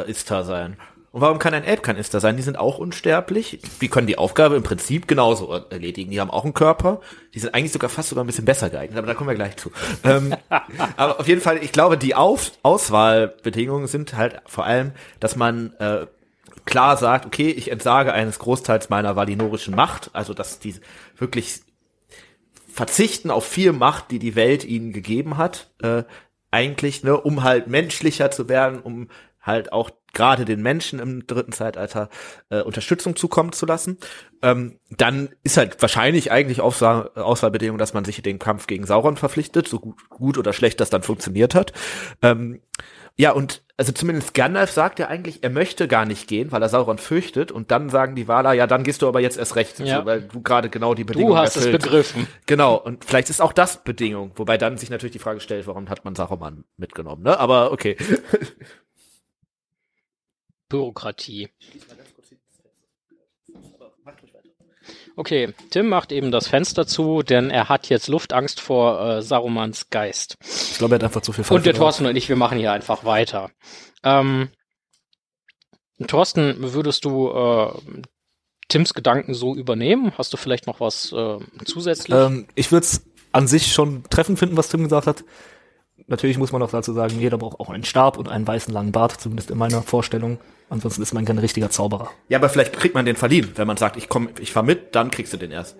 äh, Istar sein? Und warum kann ein Elb kein Istar sein? Die sind auch unsterblich. Die können die Aufgabe im Prinzip genauso erledigen. Die haben auch einen Körper. Die sind eigentlich sogar fast sogar ein bisschen besser geeignet, aber da kommen wir gleich zu. ähm, aber auf jeden Fall, ich glaube, die Auf Auswahlbedingungen sind halt vor allem, dass man äh, klar sagt, okay, ich entsage eines Großteils meiner valinorischen Macht, also dass die wirklich verzichten auf viel Macht, die die Welt ihnen gegeben hat, äh, eigentlich, ne, um halt menschlicher zu werden, um halt auch gerade den Menschen im dritten Zeitalter äh, Unterstützung zukommen zu lassen. Ähm, dann ist halt wahrscheinlich eigentlich Auswahl, Auswahlbedingung, dass man sich den Kampf gegen Sauron verpflichtet, so gut, gut oder schlecht das dann funktioniert hat. Ähm, ja, und also zumindest Gandalf sagt ja eigentlich, er möchte gar nicht gehen, weil er Sauron fürchtet. Und dann sagen die Valar, ja, dann gehst du aber jetzt erst recht, Ja. so, weil du gerade genau die Bedingungen Du hast es erfüllt. begriffen. Genau, und vielleicht ist auch das Bedingung, wobei dann sich natürlich die Frage stellt, warum hat man Saruman mitgenommen, ne? Aber okay. Bürokratie. Okay, Tim macht eben das Fenster zu, denn er hat jetzt Luftangst vor äh, Sarumans Geist. Ich glaube, er hat einfach zu viel Und der. Thorsten und ich, wir machen hier einfach weiter. Ähm, Thorsten, würdest du äh, Tims Gedanken so übernehmen? Hast du vielleicht noch was äh, zusätzlich? Ähm, ich würde es an sich schon treffend finden, was Tim gesagt hat. Natürlich muss man auch dazu sagen, jeder braucht auch einen Stab und einen weißen langen Bart, zumindest in meiner Vorstellung. Ansonsten ist man kein richtiger Zauberer. Ja, aber vielleicht kriegt man den verliehen, wenn man sagt, ich komm, ich fahr mit, dann kriegst du den erst.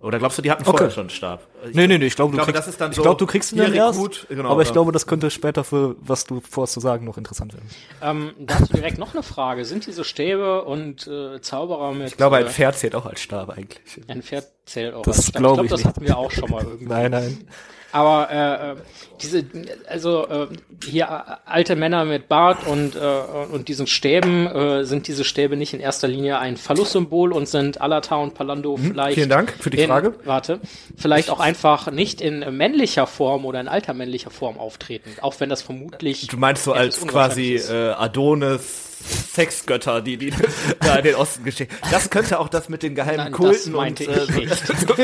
Oder glaubst du, die hatten Okay. vorher schon einen Stab? Ich, Nee, nee, nee, ich glaube, du, glaube, kriegst, ich so, glaub, du kriegst ihn dann erst, genau, aber ich ja. glaube, das könnte später für, was du vorhast zu sagen, noch interessant werden. Ähm, dazu direkt noch eine Frage. Sind diese Stäbe und äh, Zauberer mit Ich glaube, ein äh, Pferd zählt auch als Stab eigentlich. ein Pferd zählt auch? Das als Stab? glaub ich glaube, das nicht. hatten wir auch schon mal irgendwie. Nein, nein. Aber äh, äh, diese, also äh, hier äh, alte Männer mit Bart und äh, und diesen Stäben äh, sind diese Stäbe nicht in erster Linie ein Phallus-Symbol und sind Alata und Palando vielleicht Mhm, vielen Dank für die in, Frage. Warte, vielleicht auch einfach nicht in männlicher Form oder in alter männlicher Form auftreten, auch wenn das vermutlich Du meinst so als quasi äh, Adonis Sexgötter, die die da in den Osten geschickt. Das könnte auch das mit den geheimen Nein, Kulten das meinte und ich nicht.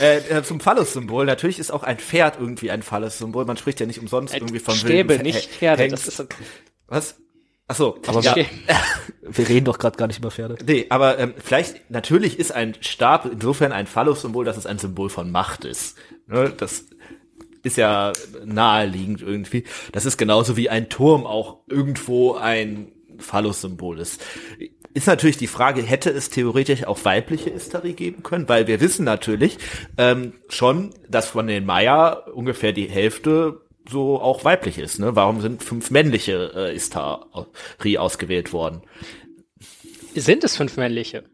äh, äh, zum Phallus-Symbol. Natürlich ist auch ein Pferd irgendwie ein Phallus-Symbol. Man spricht ja nicht umsonst irgendwie von Stäbe, wilden nicht Pferde. Hengst. Das ist Was? Ach so, Aber ja. Wir reden doch gerade gar nicht über Pferde. nee, aber ähm, vielleicht natürlich ist ein Stab insofern ein Phallus-Symbol, dass es ein Symbol von Macht ist. Ne? Das ist ja naheliegend irgendwie. Das ist genauso wie ein Turm auch irgendwo ein Phallus-Symbol ist. Ist natürlich die Frage, hätte es theoretisch auch weibliche Istari geben können? Weil wir wissen natürlich ähm, schon, dass von den Maya ungefähr die Hälfte so auch weiblich ist. Ne? Warum sind fünf männliche äh, Istari ausgewählt worden? Sind es fünf männliche?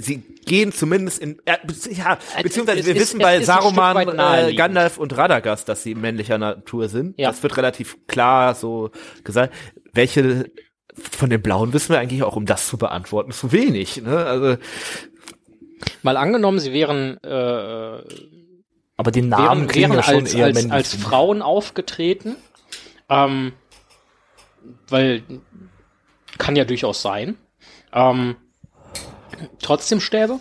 sie gehen zumindest in ja, be- ja beziehungsweise es wir ist- wissen bei Saruman, äh. Gandalf und Radagast, dass sie männlicher Natur sind. Ja. Das wird relativ klar so gesagt. Welche von den Blauen wissen wir eigentlich auch, um das zu beantworten, zu wenig. Ne? Also Mal angenommen, sie wären äh, Aber die Namen wären, klingen wären ja schon als, eher als, männlich. als. Frauen aufgetreten. Ähm, weil kann ja durchaus sein. Ähm, trotzdem Stäbe?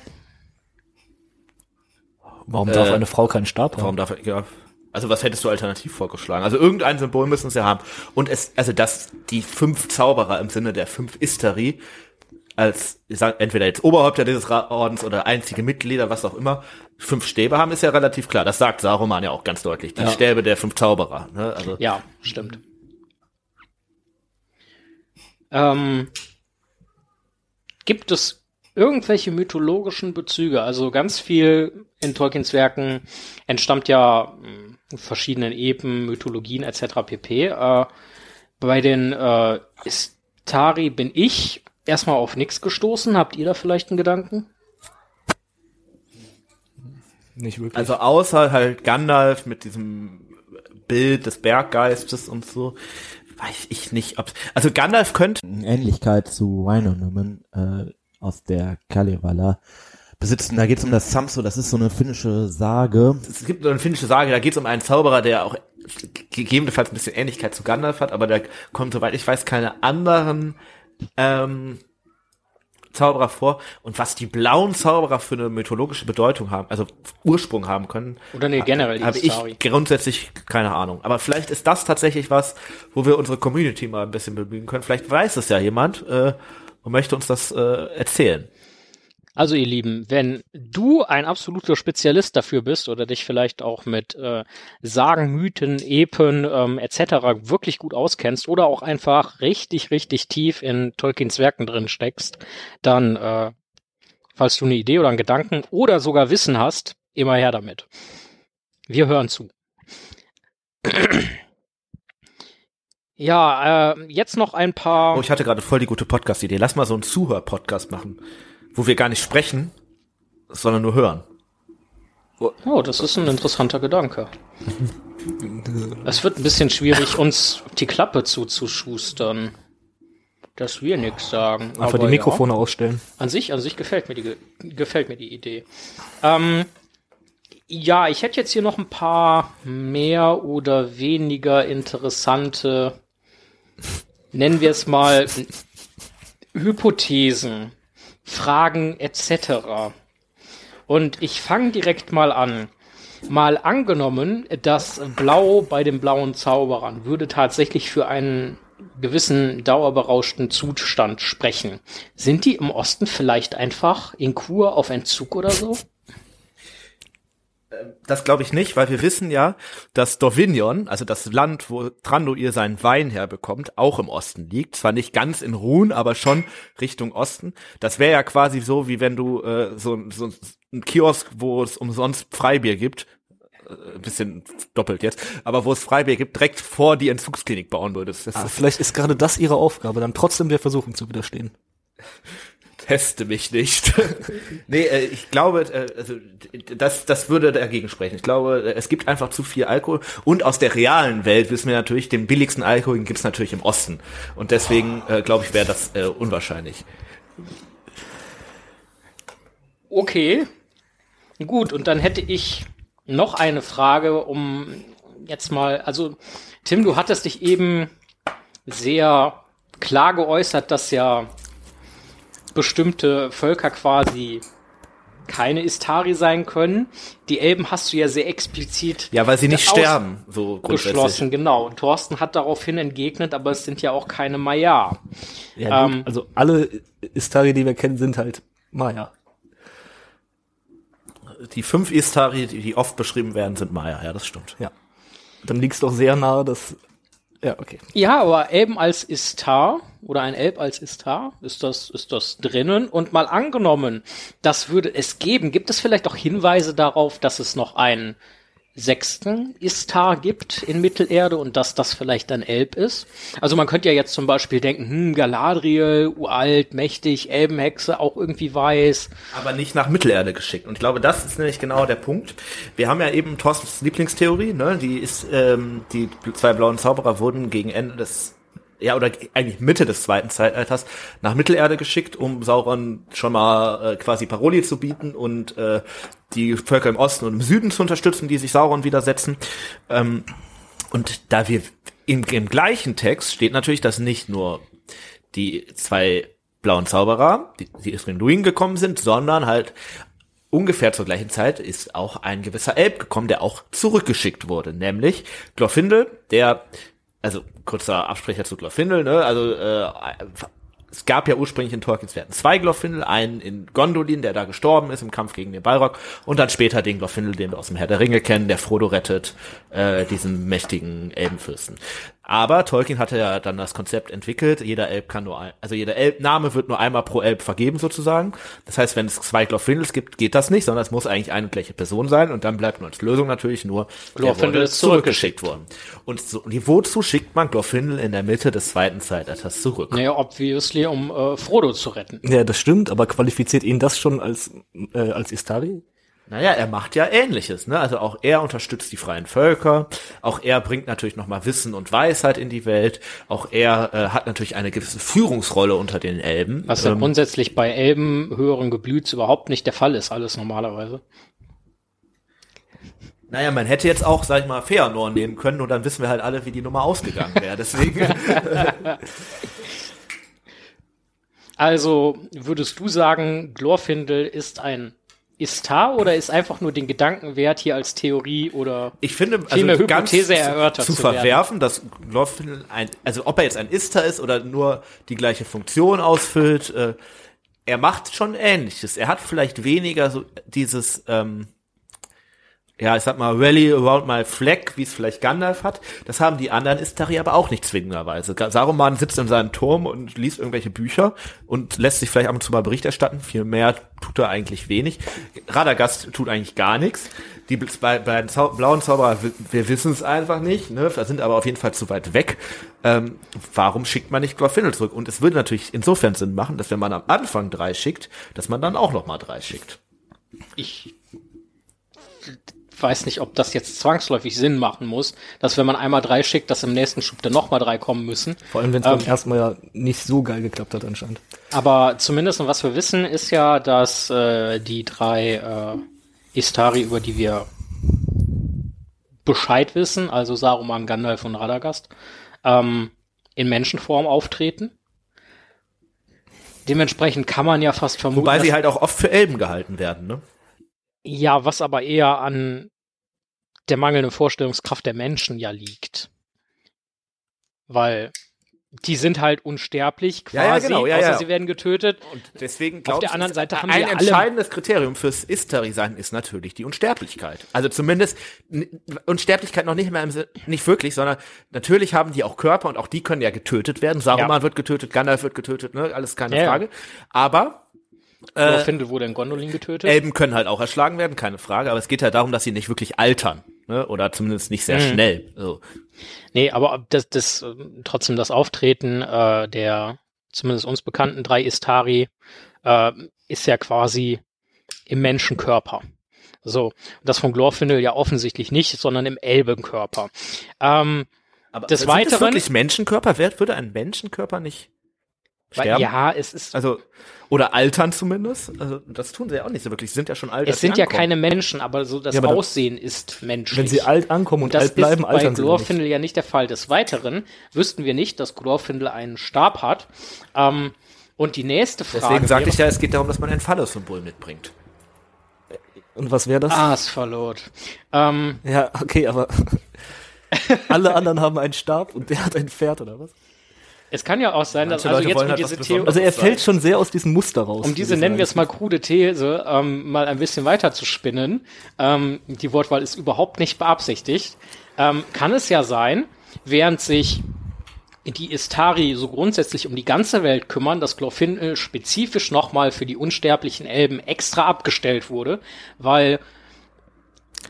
Warum darf Äh, eine Frau keinen Stab haben? warum darf ja. Also was hättest du alternativ vorgeschlagen? Also irgendein Symbol müssen sie haben. Und es, also dass die fünf Zauberer im Sinne der fünf Istari als sag, entweder jetzt Oberhäupter dieses Ordens oder einzige Mitglieder, was auch immer, fünf Stäbe haben, ist ja relativ klar. Das sagt Saruman ja auch ganz deutlich. Die Ja. Stäbe der fünf Zauberer. Ne? Also Ja, stimmt. Ähm, gibt es irgendwelche mythologischen Bezüge? Also ganz viel in Tolkiens Werken entstammt ja mh, verschiedenen Epen, Mythologien etc. pp. Äh, bei den äh, Istari bin ich erstmal auf nichts gestoßen. Habt ihr da vielleicht einen Gedanken? Nicht wirklich. Also außer halt Gandalf mit diesem Bild des Berggeistes und so, weiß ich nicht, ob also Gandalf könnte Ähnlichkeit zu Wainonomen äh, aus der Kalevala besitzen. Da geht es um das Samso, das ist so eine finnische Sage. es gibt so eine finnische Sage, da geht es um einen Zauberer, der auch gegebenenfalls ein bisschen Ähnlichkeit zu Gandalf hat, aber da kommt, soweit ich weiß, keine anderen ähm, Zauberer vor und was die blauen Zauberer für eine mythologische Bedeutung haben, also Ursprung haben können. Oder nee, generell Habe ich Istari. grundsätzlich keine Ahnung. Aber vielleicht ist das tatsächlich was, wo wir unsere Community mal ein bisschen bemühen können. Vielleicht weiß es ja jemand äh, und möchte uns das äh, erzählen. Also ihr Lieben, wenn du ein absoluter Spezialist dafür bist oder dich vielleicht auch mit äh, Sagen, Mythen, Epen ähm, etc. wirklich gut auskennst oder auch einfach richtig, richtig tief in Tolkiens Werken drin steckst, dann, äh, falls du eine Idee oder einen Gedanken oder sogar Wissen hast, immer her damit. Wir hören zu. Ja, äh, jetzt noch ein paar. Oh, ich hatte gerade voll die gute Podcast-Idee. Lass mal so einen Zuhör-Podcast machen, wo wir gar nicht sprechen, sondern nur hören. Oh, das ist ein interessanter Gedanke. Es wird ein bisschen schwierig, uns die Klappe zuzuschustern. Dass wir nichts sagen. Einfach Aber die Mikrofone ausstellen. Ja, an sich, an sich gefällt mir die, ge- gefällt mir die Idee. Ähm, ja, ich hätte jetzt hier noch ein paar mehr oder weniger interessante, nennen wir es mal, Hypothesen, Fragen etc. Und ich fange direkt mal an. Mal angenommen, dass Blau bei den blauen Zauberern würde tatsächlich für einen gewissen dauerberauschten Zustand sprechen. Sind die im Osten vielleicht einfach in Kur auf Entzug oder so? Das glaube ich nicht, weil wir wissen ja, dass Dovinion, also das Land, wo Tranduil seinen Wein herbekommt, auch im Osten liegt. Zwar nicht ganz in Ruhen, aber schon Richtung Osten. Das wäre ja quasi so, wie wenn du äh, so, so ein Kiosk, wo es umsonst Freibier gibt, äh, ein bisschen doppelt jetzt, aber wo es Freibier gibt, direkt vor die Entzugsklinik bauen würdest. Ah, vielleicht ist gerade das ihre Aufgabe, dann trotzdem der Versuchung zu widerstehen. Teste mich nicht. nee, äh, ich glaube, äh, also das, das würde dagegen sprechen. Ich glaube, äh, es gibt einfach zu viel Alkohol. Und aus der realen Welt wissen wir natürlich, den billigsten Alkohol gibt's natürlich im Osten. Und deswegen, äh, glaube ich, wäre das äh, unwahrscheinlich. Okay. Gut, und dann hätte ich noch eine Frage, um jetzt mal, also Tim, du hattest dich eben sehr klar geäußert, dass ja bestimmte Völker quasi keine Istari sein können. Die Elben hast du ja sehr explizit Ja, weil sie nicht sterben, so grundsätzlich. beschlossen, genau. Thorsten hat daraufhin entgegnet, aber es sind ja auch keine Maya. Ja, Ähm, gut, also alle Istari, die wir kennen, sind halt Maya. Die fünf Istari, die, die oft beschrieben werden, sind Maya. Ja, das stimmt. Ja. Dann liegt es doch sehr nahe, dass. Ja, okay. Ja, aber Elben als Istar oder ein Elb als Istar, ist das, ist das drinnen? Und mal angenommen, das würde es geben, gibt es vielleicht auch Hinweise darauf, dass es noch einen sechsten Istar gibt in Mittelerde und dass das vielleicht ein Elb ist? Also man könnte ja jetzt zum Beispiel denken, hm, Galadriel, uralt, mächtig, Elbenhexe, auch irgendwie weiß. aber nicht nach Mittelerde geschickt. Und ich glaube, das ist nämlich genau der Punkt. Wir haben ja eben Thorstens Lieblingstheorie, ne? Die ist, ähm, die zwei blauen Zauberer wurden gegen Ende des ja, oder eigentlich Mitte des zweiten Zeitalters nach Mittelerde geschickt, um Sauron schon mal äh, quasi Paroli zu bieten und äh, die Völker im Osten und im Süden zu unterstützen, die sich Sauron widersetzen. Ähm, und da wir im, im gleichen Text steht natürlich, dass nicht nur die zwei blauen Zauberer, die, die in Luin gekommen sind, sondern halt ungefähr zur gleichen Zeit ist auch ein gewisser Elb gekommen, der auch zurückgeschickt wurde, nämlich Glorfindel, der, also kurzer Absprecher zu Glorfindel, ne, also äh, es gab ja ursprünglich in Tolkiens Werken zwei Glorfindel, einen in Gondolin, der da gestorben ist im Kampf gegen den Balrog, und dann später den Glorfindel, den wir aus dem Herr der Ringe kennen, der Frodo rettet, äh, diesen mächtigen Elbenfürsten. Aber Tolkien hatte ja dann das Konzept entwickelt, jeder Elb kann nur ein, also jeder Elbname wird nur einmal pro Elb vergeben sozusagen. Das heißt, wenn es zwei Glorfindels gibt, geht das nicht, sondern es muss eigentlich eine und gleiche Person sein und dann bleibt nur als Lösung natürlich nur Glorfindel ist zurückgeschickt worden. Und so, und wozu schickt man Glorfindel in der Mitte des zweiten Zeitalters zurück? Naja, obviously, um äh, Frodo zu retten. Ja, das stimmt, aber qualifiziert ihn das schon als, äh, als Istari? Naja, er macht ja Ähnliches, ne? Also auch er unterstützt die freien Völker, auch er bringt natürlich nochmal Wissen und Weisheit in die Welt, auch er äh, hat natürlich eine gewisse Führungsrolle unter den Elben. Was ja Ähm, grundsätzlich bei Elben höheren Geblüts überhaupt nicht der Fall ist, alles normalerweise. naja, man hätte jetzt auch, sag ich mal, Feanor nehmen können und dann wissen wir halt alle, wie die Nummer ausgegangen wäre. Deswegen, Also würdest du sagen, Glorfindel ist ein Istar oder ist einfach nur den Gedanken wert, hier als Theorie oder Ich finde, Vielmehr also ganz Hypothese erörtert zu zu werden. verwerfen, dass Glorfindel ein, also ob er jetzt ein Istar ist oder nur die gleiche Funktion ausfüllt, äh, er macht schon Ähnliches. Er hat vielleicht weniger so dieses, ähm, ja, ich sag mal, Rally around my flag, wie es vielleicht Gandalf hat. Das haben die anderen Istari aber auch nicht zwingenderweise. Saruman sitzt in seinem Turm und liest irgendwelche Bücher und lässt sich vielleicht ab und zu mal Bericht erstatten. Viel mehr tut er eigentlich wenig. Radagast tut eigentlich gar nichts. Die bei, Zau blauen Zauberer, wir, wissen es einfach nicht, ne? Wir sind aber auf jeden Fall zu weit weg. Ähm, warum schickt man nicht Glorfindel zurück? Und es würde natürlich insofern Sinn machen, dass wenn man am Anfang drei schickt, dass man dann auch noch mal drei schickt. ich weiß nicht, ob das jetzt zwangsläufig Sinn machen muss, dass wenn man einmal drei schickt, dass im nächsten Schub dann nochmal drei kommen müssen. Vor allem, wenn es Ähm, beim ersten Mal ja nicht so geil geklappt hat anscheinend. Aber zumindest, was wir wissen, ist ja, dass äh, die drei äh, Istari, über die wir Bescheid wissen, also Saruman, Gandalf und Radagast, ähm, in Menschenform auftreten. Dementsprechend kann man ja fast vermuten, Wobei sie halt auch oft für Elben gehalten werden, ne? Ja, was aber eher an der mangelnden Vorstellungskraft der Menschen ja liegt. Weil die sind halt unsterblich quasi, Ja, ja, genau, ja, außer sie werden getötet. Und deswegen Auf glaube der ich, anderen Seite haben ein entscheidendes Kriterium fürs Istari-Sein ist natürlich die Unsterblichkeit. Also zumindest Unsterblichkeit noch nicht mehr im Sin- nicht wirklich, sondern natürlich haben die auch Körper und auch die können ja getötet werden. Saruman wird getötet, Gandalf wird getötet, ne, alles keine. Frage. Aber Äh, Findel wurde in Gondolin getötet. Elben können halt auch erschlagen werden, keine Frage. Aber es geht ja darum, dass sie nicht wirklich altern, ne, oder zumindest nicht sehr Mhm. schnell. So. Nee, aber das, das trotzdem das Auftreten äh, der zumindest uns bekannten drei Istari äh, ist ja quasi im Menschenkörper. So, das von Glorfindel ja offensichtlich nicht, sondern im Elbenkörper. Ähm, Aber Des Weiteren- wirklich Menschenkörper? Wer würde ein Menschenkörper nicht sterben? ja, es ist Also, oder altern zumindest. Also, das tun sie ja auch nicht so wirklich. Sie sind ja schon alt. Es sind ja ankommen. keine Menschen, aber so das Ja, aber Aussehen ist menschlich. Wenn sie alt ankommen und, und das alt bleiben, ist bei altern sie nicht. Glorfindel ja nicht der Fall. Des Weiteren wüssten wir nicht, dass Glorfindel einen Stab hat. Ähm, und die nächste Frage Deswegen sagte ich ja, es geht darum, dass man ein Phallus-Symbol mitbringt. Und was wäre das? Asphalot. Ähm, Ja, okay, aber alle anderen haben einen Stab und der hat ein Pferd oder was? Es kann ja auch sein, dass also jetzt um halt diese Theorie, Also er sein. fällt schon sehr aus diesem Muster raus. um diese nennen wir es mal krude These ähm, mal ein bisschen weiter zu spinnen. Ähm, die Wortwahl ist überhaupt nicht beabsichtigt. Ähm, kann es ja sein, während sich die Istari so grundsätzlich um die ganze Welt kümmern, dass Glorfindel spezifisch nochmal für die unsterblichen Elben extra abgestellt wurde, weil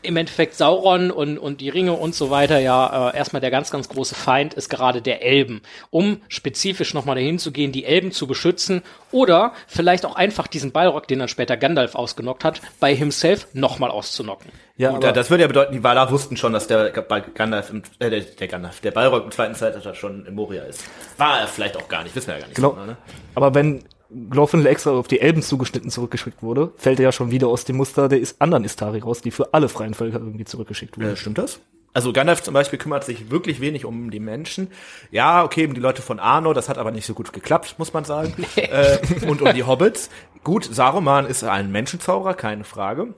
im Endeffekt Sauron und, und die Ringe und so weiter ja äh, erstmal der ganz, ganz große Feind ist gerade der Elben. Um spezifisch nochmal dahin zu gehen, die Elben zu beschützen oder vielleicht auch einfach diesen Balrog, den dann später Gandalf ausgenockt hat, bei himself nochmal auszunocken. Ja, Gut, das würde ja bedeuten, die Valar wussten schon, dass der Gandalf, im, äh, der, der Gandalf, der Balrog im zweiten Zeitalter schon in Moria ist. War er vielleicht auch gar nicht, wissen wir ja gar nicht. Genau. so, ne? Aber wenn Glorfindel extra auf die Elben zugeschnitten zurückgeschickt wurde, fällt er ja schon wieder aus dem Muster der ist anderen Istari raus, die für alle freien Völker irgendwie zurückgeschickt wurden. Äh, stimmt das? Also Gandalf zum Beispiel kümmert sich wirklich wenig um die Menschen. Ja, okay, um die Leute von Arno, das hat aber nicht so gut geklappt, muss man sagen. äh, und um die Hobbits. Gut, Saruman ist ein Menschenzauberer, keine Frage.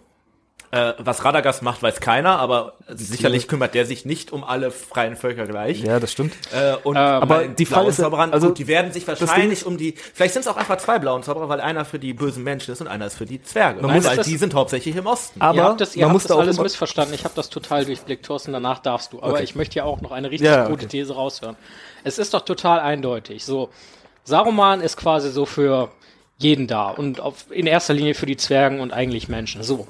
Äh, was Radagast macht, weiß keiner, aber sicherlich kümmert der sich nicht um alle freien Völker gleich. Ja, das stimmt. Äh, und aber bei die Frage blauen ist also, gut, die werden sich wahrscheinlich um die, vielleicht sind es auch einfach zwei blauen Zauberer, weil einer für die bösen Menschen ist und einer ist für die Zwerge. Man muss weil das- die sind hauptsächlich im Osten. Aber ihr habt das, ihr man habt muss das da auch alles missverstanden. Ich habe das total durchblickt, Thorsten. Danach darfst du. Aber Okay. ich möchte ja auch noch eine richtig Ja, gute okay. These raushören. Es ist doch total eindeutig. So, Saruman ist quasi so für jeden da und auf, in erster Linie für die Zwergen und eigentlich Menschen. So,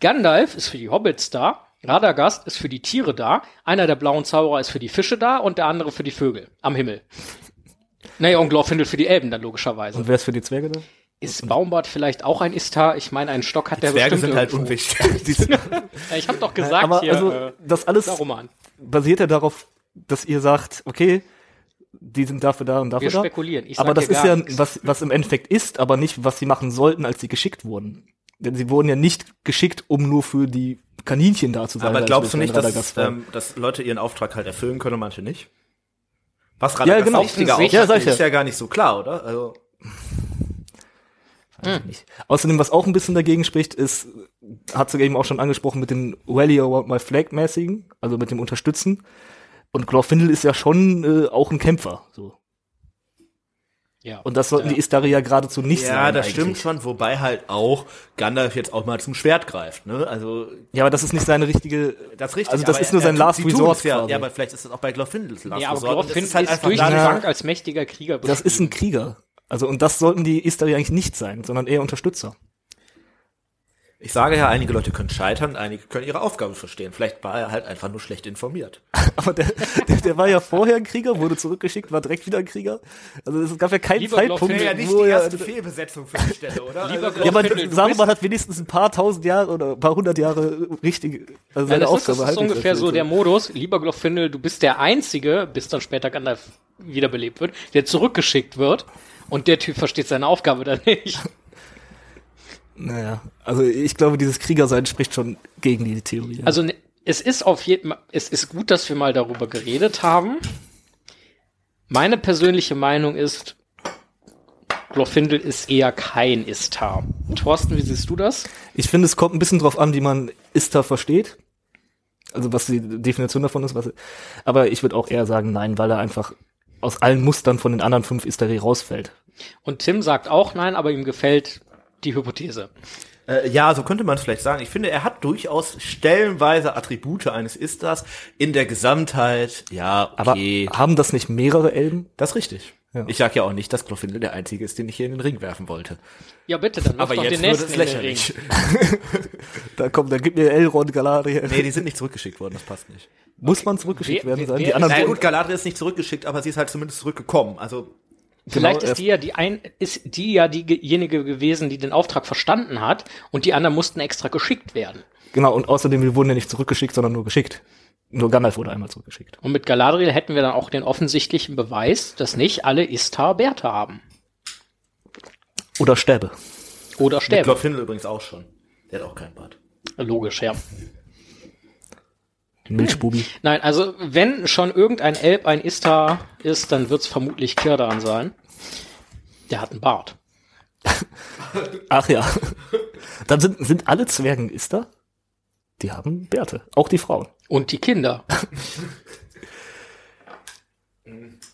Gandalf ist für die Hobbits da. Radagast ist für die Tiere da. Einer der blauen Zauberer ist für die Fische da und der andere für die Vögel am Himmel. Naja, und Glorfindel für die Elben dann logischerweise. und wer ist für die Zwerge da? Ist Baumbart vielleicht auch ein Istar? Ich meine, einen Stock hat der Zwerge bestimmt sind halt irgendwo. unwichtig. Die ich habe doch gesagt Aber hier, also, äh, das alles Saruman. basiert ja darauf, dass ihr sagt, okay, die sind dafür da und dafür Wir da. spekulieren. Ich aber das ist ja, nichts. was, was im Endeffekt ist, aber nicht, was sie machen sollten, als sie geschickt wurden. Denn sie wurden ja nicht geschickt, um nur für die Kaninchen da zu sein. Aber glaubst du nicht, dass, Radagast ähm, dass Leute ihren Auftrag halt erfüllen können und manche nicht? Was Ja, genau. richtiger Offensichtlich. Auftrag Ja, sag ich ist ja. ja gar nicht so klar, oder? Also, Weiß ich nicht. Außerdem, was auch ein bisschen dagegen spricht, ist, hat sie eben auch schon angesprochen mit dem Rally Around My Flag mäßigen, also mit dem Unterstützen. Und Glorfindel ist ja schon äh, auch ein Kämpfer. So. Ja. Und das sollten Ja. die Istari ja geradezu nicht sein. Ja, das eigentlich. stimmt schon, wobei halt auch Gandalf jetzt auch mal zum Schwert greift, ne? Also Ja, aber das ist nicht seine richtige. das ist richtig. Also das aber ist nur er- sein er- Last Resort es Ja, ja, aber vielleicht ist das auch bei Glorfindels Last ja, aber Resort. Und das Glorfindel ist, halt einfach durch die Bank als mächtiger Krieger Das ist ein. Krieger. Also und das sollten die Istari eigentlich nicht sein, sondern eher Unterstützer. Ich sage ja, einige Leute können scheitern, einige können ihre Aufgabe verstehen. Vielleicht war er halt einfach nur schlecht informiert. Aber der, der, der war ja vorher ein Krieger, wurde zurückgeschickt, war direkt wieder ein Krieger. Also es gab ja keinen Lieber Zeitpunkt, Glorfindel, wo er. Fehlbesetzung für die Stelle, oder? Lieber Also, Ja, du Saruman bist- hat wenigstens ein paar tausend Jahre oder ein paar hundert Jahre richtig, also Ja, seine das ist, Aufgabe das ist ungefähr so der Modus. Lieber Glorfindel, du bist der Einzige, bis dann später Gandalf wiederbelebt wird, der zurückgeschickt wird. Und der Typ versteht seine Aufgabe dann nicht. Naja, also ich glaube, dieses Kriegersein spricht schon gegen die Theorie. Also ne, es ist auf jeden es ist gut, dass wir mal darüber geredet haben. Meine persönliche Meinung ist, Glorfindel ist eher kein Istar. Thorsten, wie siehst du das? Ich finde, es kommt ein bisschen drauf an, wie man Ista versteht. Also was die Definition davon ist. Was, aber ich würde auch eher sagen, nein, weil er einfach aus allen Mustern von den anderen fünf Istari rausfällt. Und Tim sagt auch nein, aber ihm gefällt die Hypothese. Äh, ja, so könnte man es vielleicht sagen. Ich finde, er hat durchaus stellenweise Attribute eines Isters in der Gesamtheit. Ja, Aber okay. haben das nicht mehrere Elben? das ist richtig. Ja. Ich sag ja auch nicht, dass Glorfindel der einzige ist, den ich hier in den Ring werfen wollte. Ja, bitte, dann Aber doch jetzt den wird nächsten Ring. lächerlich. Da kommt, da gibt mir Elrond, Galadriel. Nee, die sind nicht zurückgeschickt worden, das passt nicht. Muss man zurückgeschickt Wer- werden wer- sein? wer Die anderen Na wurden- gut, Galadriel ist nicht zurückgeschickt, aber sie ist halt zumindest zurückgekommen. Also Vielleicht Genau, ist die ja die ein, ist die ja diejenige gewesen, die den Auftrag verstanden hat und die anderen mussten extra geschickt werden. Genau, und außerdem, wir wurden ja nicht zurückgeschickt, sondern nur geschickt. Nur Gandalf wurde einmal zurückgeschickt. Und mit Galadriel hätten wir dann auch den offensichtlichen Beweis, dass nicht alle Istar Bärte haben. Oder Stäbe. Oder mit sterben. Glorfindel übrigens auch schon. Der hat auch keinen Bart. Logisch, ja. Milchbubi. Nein, also wenn schon irgendein Elb ein Istar ist, dann wird's vermutlich Kirdan sein. Der hat einen Bart. Ach ja. Dann sind, sind alle Zwergen Ister? Die haben Bärte. Auch die Frauen. Und die Kinder.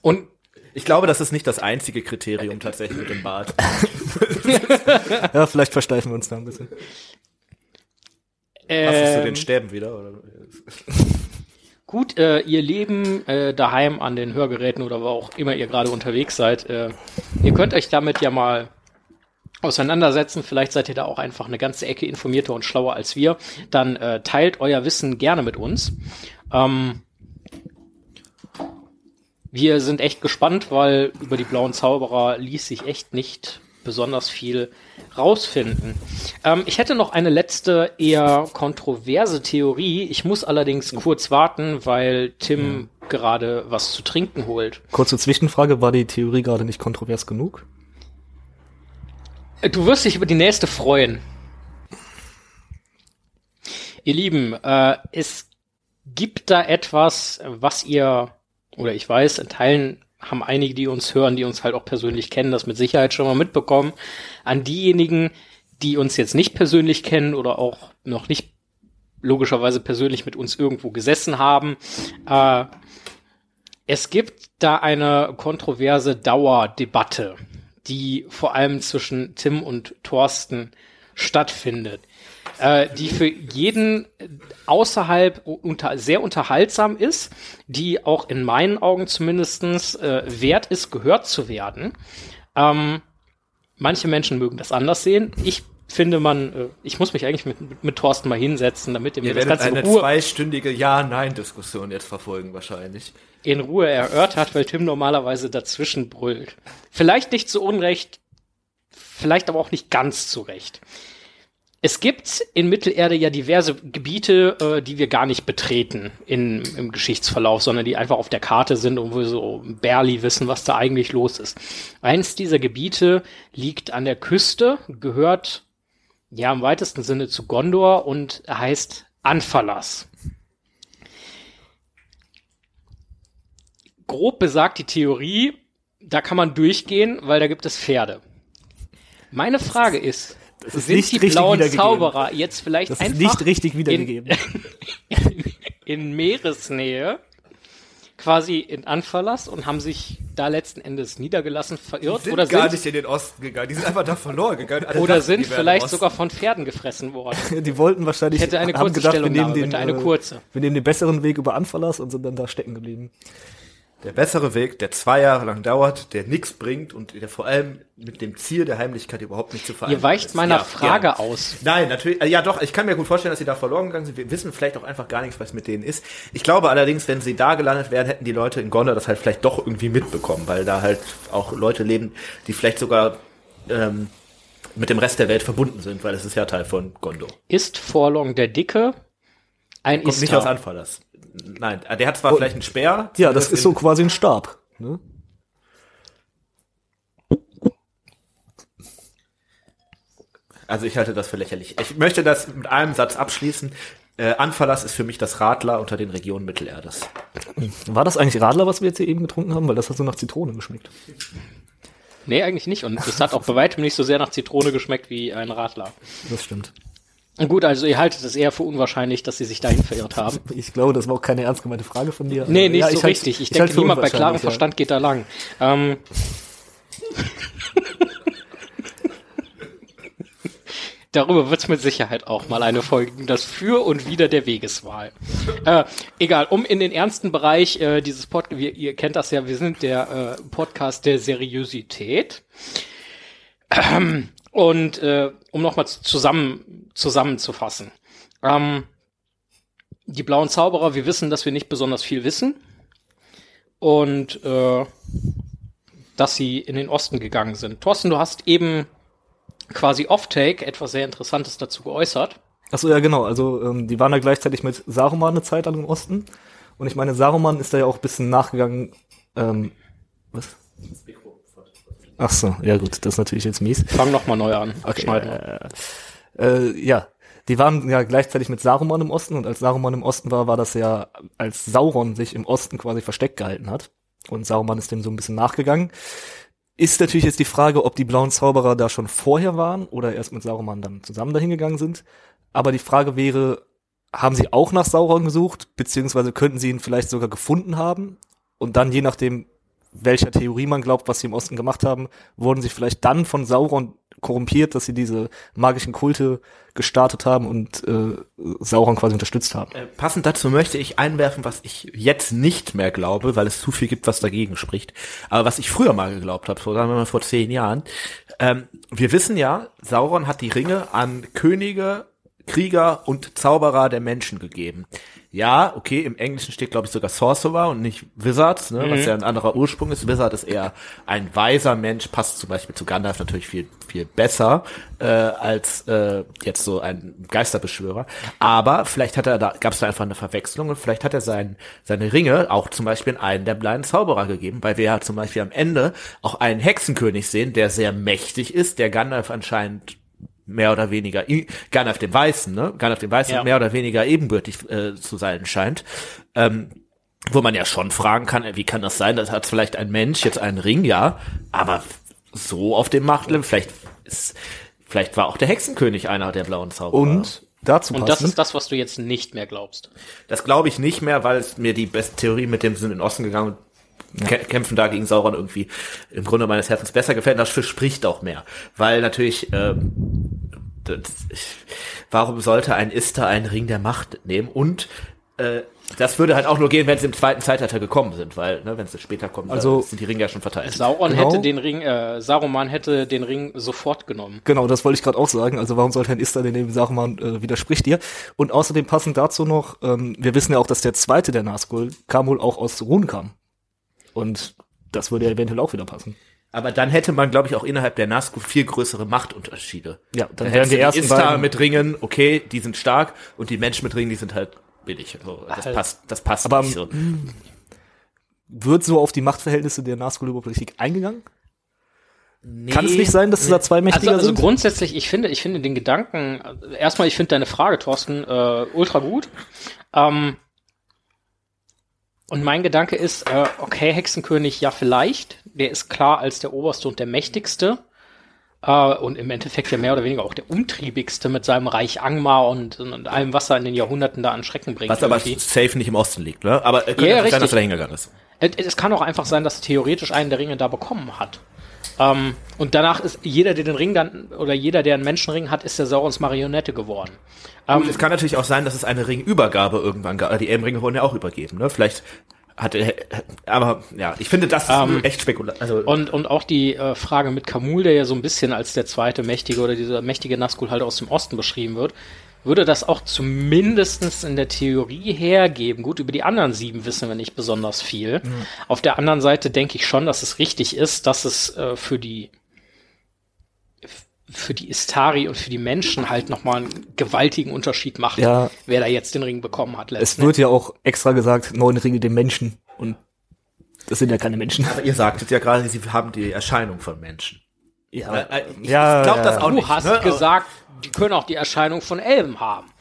Und Ich glaube, das ist nicht das einzige Kriterium tatsächlich mit dem Bart. Ja, vielleicht versteifen wir uns da ein bisschen. Passt es zu den ähm, Stäben wieder? Oder? Gut, äh, ihr Leben äh, daheim an den Hörgeräten oder wo auch immer ihr gerade unterwegs seid, äh, ihr könnt euch damit ja mal auseinandersetzen. Vielleicht seid ihr da auch einfach eine ganze Ecke informierter und schlauer als wir. Dann äh, teilt euer Wissen gerne mit uns. Ähm, wir sind echt gespannt, weil über die blauen Zauberer ließ sich echt nicht besonders viel rausfinden. Ähm, ich hätte noch eine letzte, eher kontroverse Theorie. Ich muss allerdings kurz warten, weil Tim gerade was zu trinken holt. Kurze Zwischenfrage, war die Theorie gerade nicht kontrovers genug? Äh, Du wirst dich über die nächste freuen. Ihr Lieben, äh, es gibt da etwas, was ihr, oder ich weiß, in Teilen haben einige, die uns hören, die uns halt auch persönlich kennen, das mit Sicherheit schon mal mitbekommen. An diejenigen, die uns jetzt nicht persönlich kennen oder auch noch nicht logischerweise persönlich mit uns irgendwo gesessen haben, äh, es gibt da eine kontroverse Dauerdebatte, die vor allem zwischen Tim und Thorsten stattfindet, äh, die für jeden außerhalb unter, sehr unterhaltsam ist, die auch in meinen Augen zumindestens äh, wert ist, gehört zu werden. Ähm, manche Menschen mögen das anders sehen. Ich finde man, äh, ich muss mich eigentlich mit, mit, Thorsten mal hinsetzen, damit ihr mir das Ganze in eine Ruhe, zweistündige Ja-Nein-Diskussion jetzt verfolgen wahrscheinlich. in Ruhe erörtert, weil Tim normalerweise dazwischen brüllt. Vielleicht nicht zu Unrecht, vielleicht aber auch nicht ganz zu Recht. Es gibt in Mittelerde ja diverse Gebiete, äh, die wir gar nicht betreten in, im Geschichtsverlauf, sondern die einfach auf der Karte sind und wo wir so barely wissen, was da eigentlich los ist. Eins dieser Gebiete liegt an der Küste, gehört ja im weitesten Sinne zu Gondor und heißt Anfalas. Grob besagt die Theorie, da kann man durchgehen, weil da gibt es Pferde. Meine Frage ist, ist sind nicht die richtig blauen wiedergegeben. Zauberer jetzt vielleicht Das ist einfach nicht richtig wiedergegeben. in, in Meeresnähe quasi in Anverlass und haben sich da letzten Endes niedergelassen, verirrt Sind oder gar sind, nicht in den Osten gegangen. Die sind einfach da verloren gegangen. Alle oder dachten, sind die vielleicht sogar von Pferden gefressen worden. Die wollten wahrscheinlich, Ich hätte eine haben kurze gedacht, wir nehmen den, bitte, eine äh, kurze. wir nehmen den besseren Weg über Anverlass und sind dann da stecken geblieben. Der bessere Weg, der zwei Jahre lang dauert, der nichts bringt und der vor allem mit dem Ziel der Heimlichkeit überhaupt nicht zu vereinbaren Ihr weicht ist. meiner Ja, Frage ja. aus. Nein, natürlich, äh, ja doch, ich kann mir gut vorstellen, dass sie da verloren gegangen sind. Wir wissen vielleicht auch einfach gar nichts, was mit denen ist. Ich glaube allerdings, wenn sie da gelandet wären, hätten die Leute in Gondor das halt vielleicht doch irgendwie mitbekommen, weil da halt auch Leute leben, die vielleicht sogar ähm, mit dem Rest der Welt verbunden sind, weil es ist ja Teil von Gondor. Ist Forlong der Dicke ein Kommt nicht aus Istar? Anfallers. Nein, äh, der hat zwar vielleicht einen Speer. Ja, das ist so quasi ein Stab. Ne? Also ich halte das für lächerlich. Ich möchte das mit einem Satz abschließen. Äh, Anfalas ist für mich das Radler unter den Regionen Mittelerdes. War das eigentlich Radler, was wir jetzt hier eben getrunken haben? Weil das hat so nach Zitrone geschmeckt. Nee, eigentlich nicht. Und es hat auch bei weitem nicht so sehr nach Zitrone geschmeckt wie ein Radler. Das stimmt. Gut, also ihr haltet es eher für unwahrscheinlich, dass sie sich dahin verirrt haben. Ich glaube, das war auch keine ernst gemeinte Frage von dir. Nee, nicht ja, so ich richtig. Ich, halte denke, niemand bei klarem ja. Verstand geht da lang. Ähm, Darüber wird es mit Sicherheit auch mal eine Folge geben, das Für und Wider der Wegeswahl. Äh, egal, um in den ernsten Bereich äh, dieses Podcast, ihr kennt das ja, wir sind der äh, Podcast der Seriosität. Ähm, und äh, um nochmal zusammen, zusammenzufassen. Ähm, die blauen Zauberer, wir wissen, dass wir nicht besonders viel wissen. Und äh, dass sie in den Osten gegangen sind. Thorsten, du hast eben quasi off-take etwas sehr Interessantes dazu geäußert. Achso, ja, genau. Also, ähm, die waren da gleichzeitig mit Saruman eine Zeit lang im Osten. Und ich meine, Saruman ist da ja auch ein bisschen nachgegangen. Ähm, was? Ach so, ja gut, das ist natürlich jetzt mies. Fang noch mal neu an. Okay. Schneiden. Äh, äh, ja, die waren ja gleichzeitig mit Saruman im Osten und als Saruman im Osten war, war das ja, als Sauron sich im Osten quasi versteckt gehalten hat. Und Saruman ist dem so ein bisschen nachgegangen. Ist natürlich jetzt die Frage, ob die blauen Zauberer da schon vorher waren oder erst mit Saruman dann zusammen dahin gegangen sind. Aber die Frage wäre, haben sie auch nach Sauron gesucht, beziehungsweise könnten sie ihn vielleicht sogar gefunden haben? Und dann, je nachdem, welcher Theorie man glaubt, was sie im Osten gemacht haben, wurden sie vielleicht dann von Sauron korrumpiert, dass sie diese magischen Kulte gestartet haben und äh, Sauron quasi unterstützt haben. Äh, passend dazu möchte ich einwerfen, was ich jetzt nicht mehr glaube, weil es zu viel gibt, was dagegen spricht. Aber was ich früher mal geglaubt habe, so sagen wir mal vor zehn Jahren. Ähm, wir wissen ja, Sauron hat die Ringe an Könige, Krieger und Zauberer der Menschen gegeben. Ja, okay, im Englischen steht, glaube ich, sogar Sorcerer und nicht Wizards, ne, was ja ein anderer Ursprung ist. Wizard ist eher ein weiser Mensch, passt zum Beispiel zu Gandalf natürlich viel, viel besser äh, als äh, jetzt so ein Geisterbeschwörer. Aber vielleicht hat er da, gab es da einfach eine Verwechslung und vielleicht hat er sein, seine Ringe auch zum Beispiel in einen der blinden Zauberer gegeben, weil wir ja zum Beispiel am Ende auch einen Hexenkönig sehen, der sehr mächtig ist, der Gandalf anscheinend mehr oder weniger, i- Gandalf dem Weißen, ne? Gandalf dem Weißen Ja. mehr oder weniger ebenbürtig äh, zu sein scheint. Ähm, wo man ja schon fragen kann, äh, wie kann das sein? Das hat vielleicht ein Mensch jetzt einen Ring, ja, aber so auf dem Machtlevel, vielleicht ist, vielleicht war auch der Hexenkönig einer der blauen Zauberer. Und dazu Und das ist das, was du jetzt nicht mehr glaubst. Das glaube ich nicht mehr, weil es mir die beste Theorie mit dem sind in den Osten gegangen und kä- kämpfen da gegen Sauron irgendwie im Grunde meines Herzens besser gefällt. Dafür spricht auch mehr. Weil natürlich, ähm, das, warum sollte ein Ister einen Ring der Macht nehmen? Und äh, das würde halt auch nur gehen, wenn sie im zweiten Zeitalter gekommen sind, weil, ne, wenn sie später kommen, Also- dann sind die Ringe ja schon verteilt. Sauron Genau. hätte den Ring, äh, Saruman hätte den Ring sofort genommen. Genau, das wollte ich gerade auch sagen. Also warum sollte ein Istar den neben Saruman äh, widerspricht dir? Und außerdem passend dazu noch, ähm, wir wissen ja auch, dass der zweite der Nazgul kam wohl auch aus Run kam. Und das würde ja eventuell auch wieder passen. Aber dann hätte man, glaube ich, auch innerhalb der Nazgul viel größere Machtunterschiede. Ja, dann Dann wären die du ersten beiden- mit Ringen, okay, die sind stark und die Menschen mit Ringen, die sind halt billig. So, das Halt. passt, das passt Aber, nicht so. Wird so auf die Machtverhältnisse der Nazgul-Politik eingegangen? Kann es nicht sein, dass es da zwei Also, Mächtiger also sind? grundsätzlich, ich finde, ich finde den Gedanken, also erstmal, ich finde deine Frage, Thorsten, äh, ultra gut. Ähm, Und mein Gedanke ist, äh, okay, Hexenkönig, ja vielleicht. Der ist klar als der Oberste und der Mächtigste. Äh, und im Endeffekt ja mehr oder weniger auch der umtriebigste mit seinem Reich Angmar und, und allem, was er in den Jahrhunderten da an Schrecken bringt. Was aber irgendwie. safe nicht im Osten liegt, ne? Aber äh, könnte Ja, sein, dass er da hingegangen ist. Es, es kann auch einfach sein, dass er theoretisch einen der Ringe da bekommen hat. Ähm, und danach ist jeder, der den Ring dann, oder jeder, der einen Menschenring hat, ist der Saurons Marionette geworden. Ähm, Gut, es kann natürlich auch sein, dass es eine Ringübergabe irgendwann gab. Die Elbenringe wurden ja auch übergeben, ne? Vielleicht hatte, aber ja, ich finde, das Ähm, echt spekulativ. Also, Und, und auch die äh, Frage mit Kamul, der ja so ein bisschen als der zweite mächtige oder dieser mächtige Nazgul halt aus dem Osten beschrieben wird, würde das auch zumindestens in der Theorie hergeben. Gut, über die anderen sieben wissen wir nicht besonders viel. Auf der anderen Seite denke ich schon, dass es richtig ist, dass es äh, für die für die Istari und für die Menschen halt nochmal einen gewaltigen Unterschied macht, Ja. wer da jetzt den Ring bekommen hat. Es wird ja auch extra gesagt, neun Ringe den Menschen. Und das sind ja keine Menschen. aber ihr sagtet ja gerade, sie haben die Erscheinung von Menschen. Ja, Äh, ich ja, glaube ja. das auch Du nicht. hast ne? gesagt, die können auch die Erscheinung von Elben haben.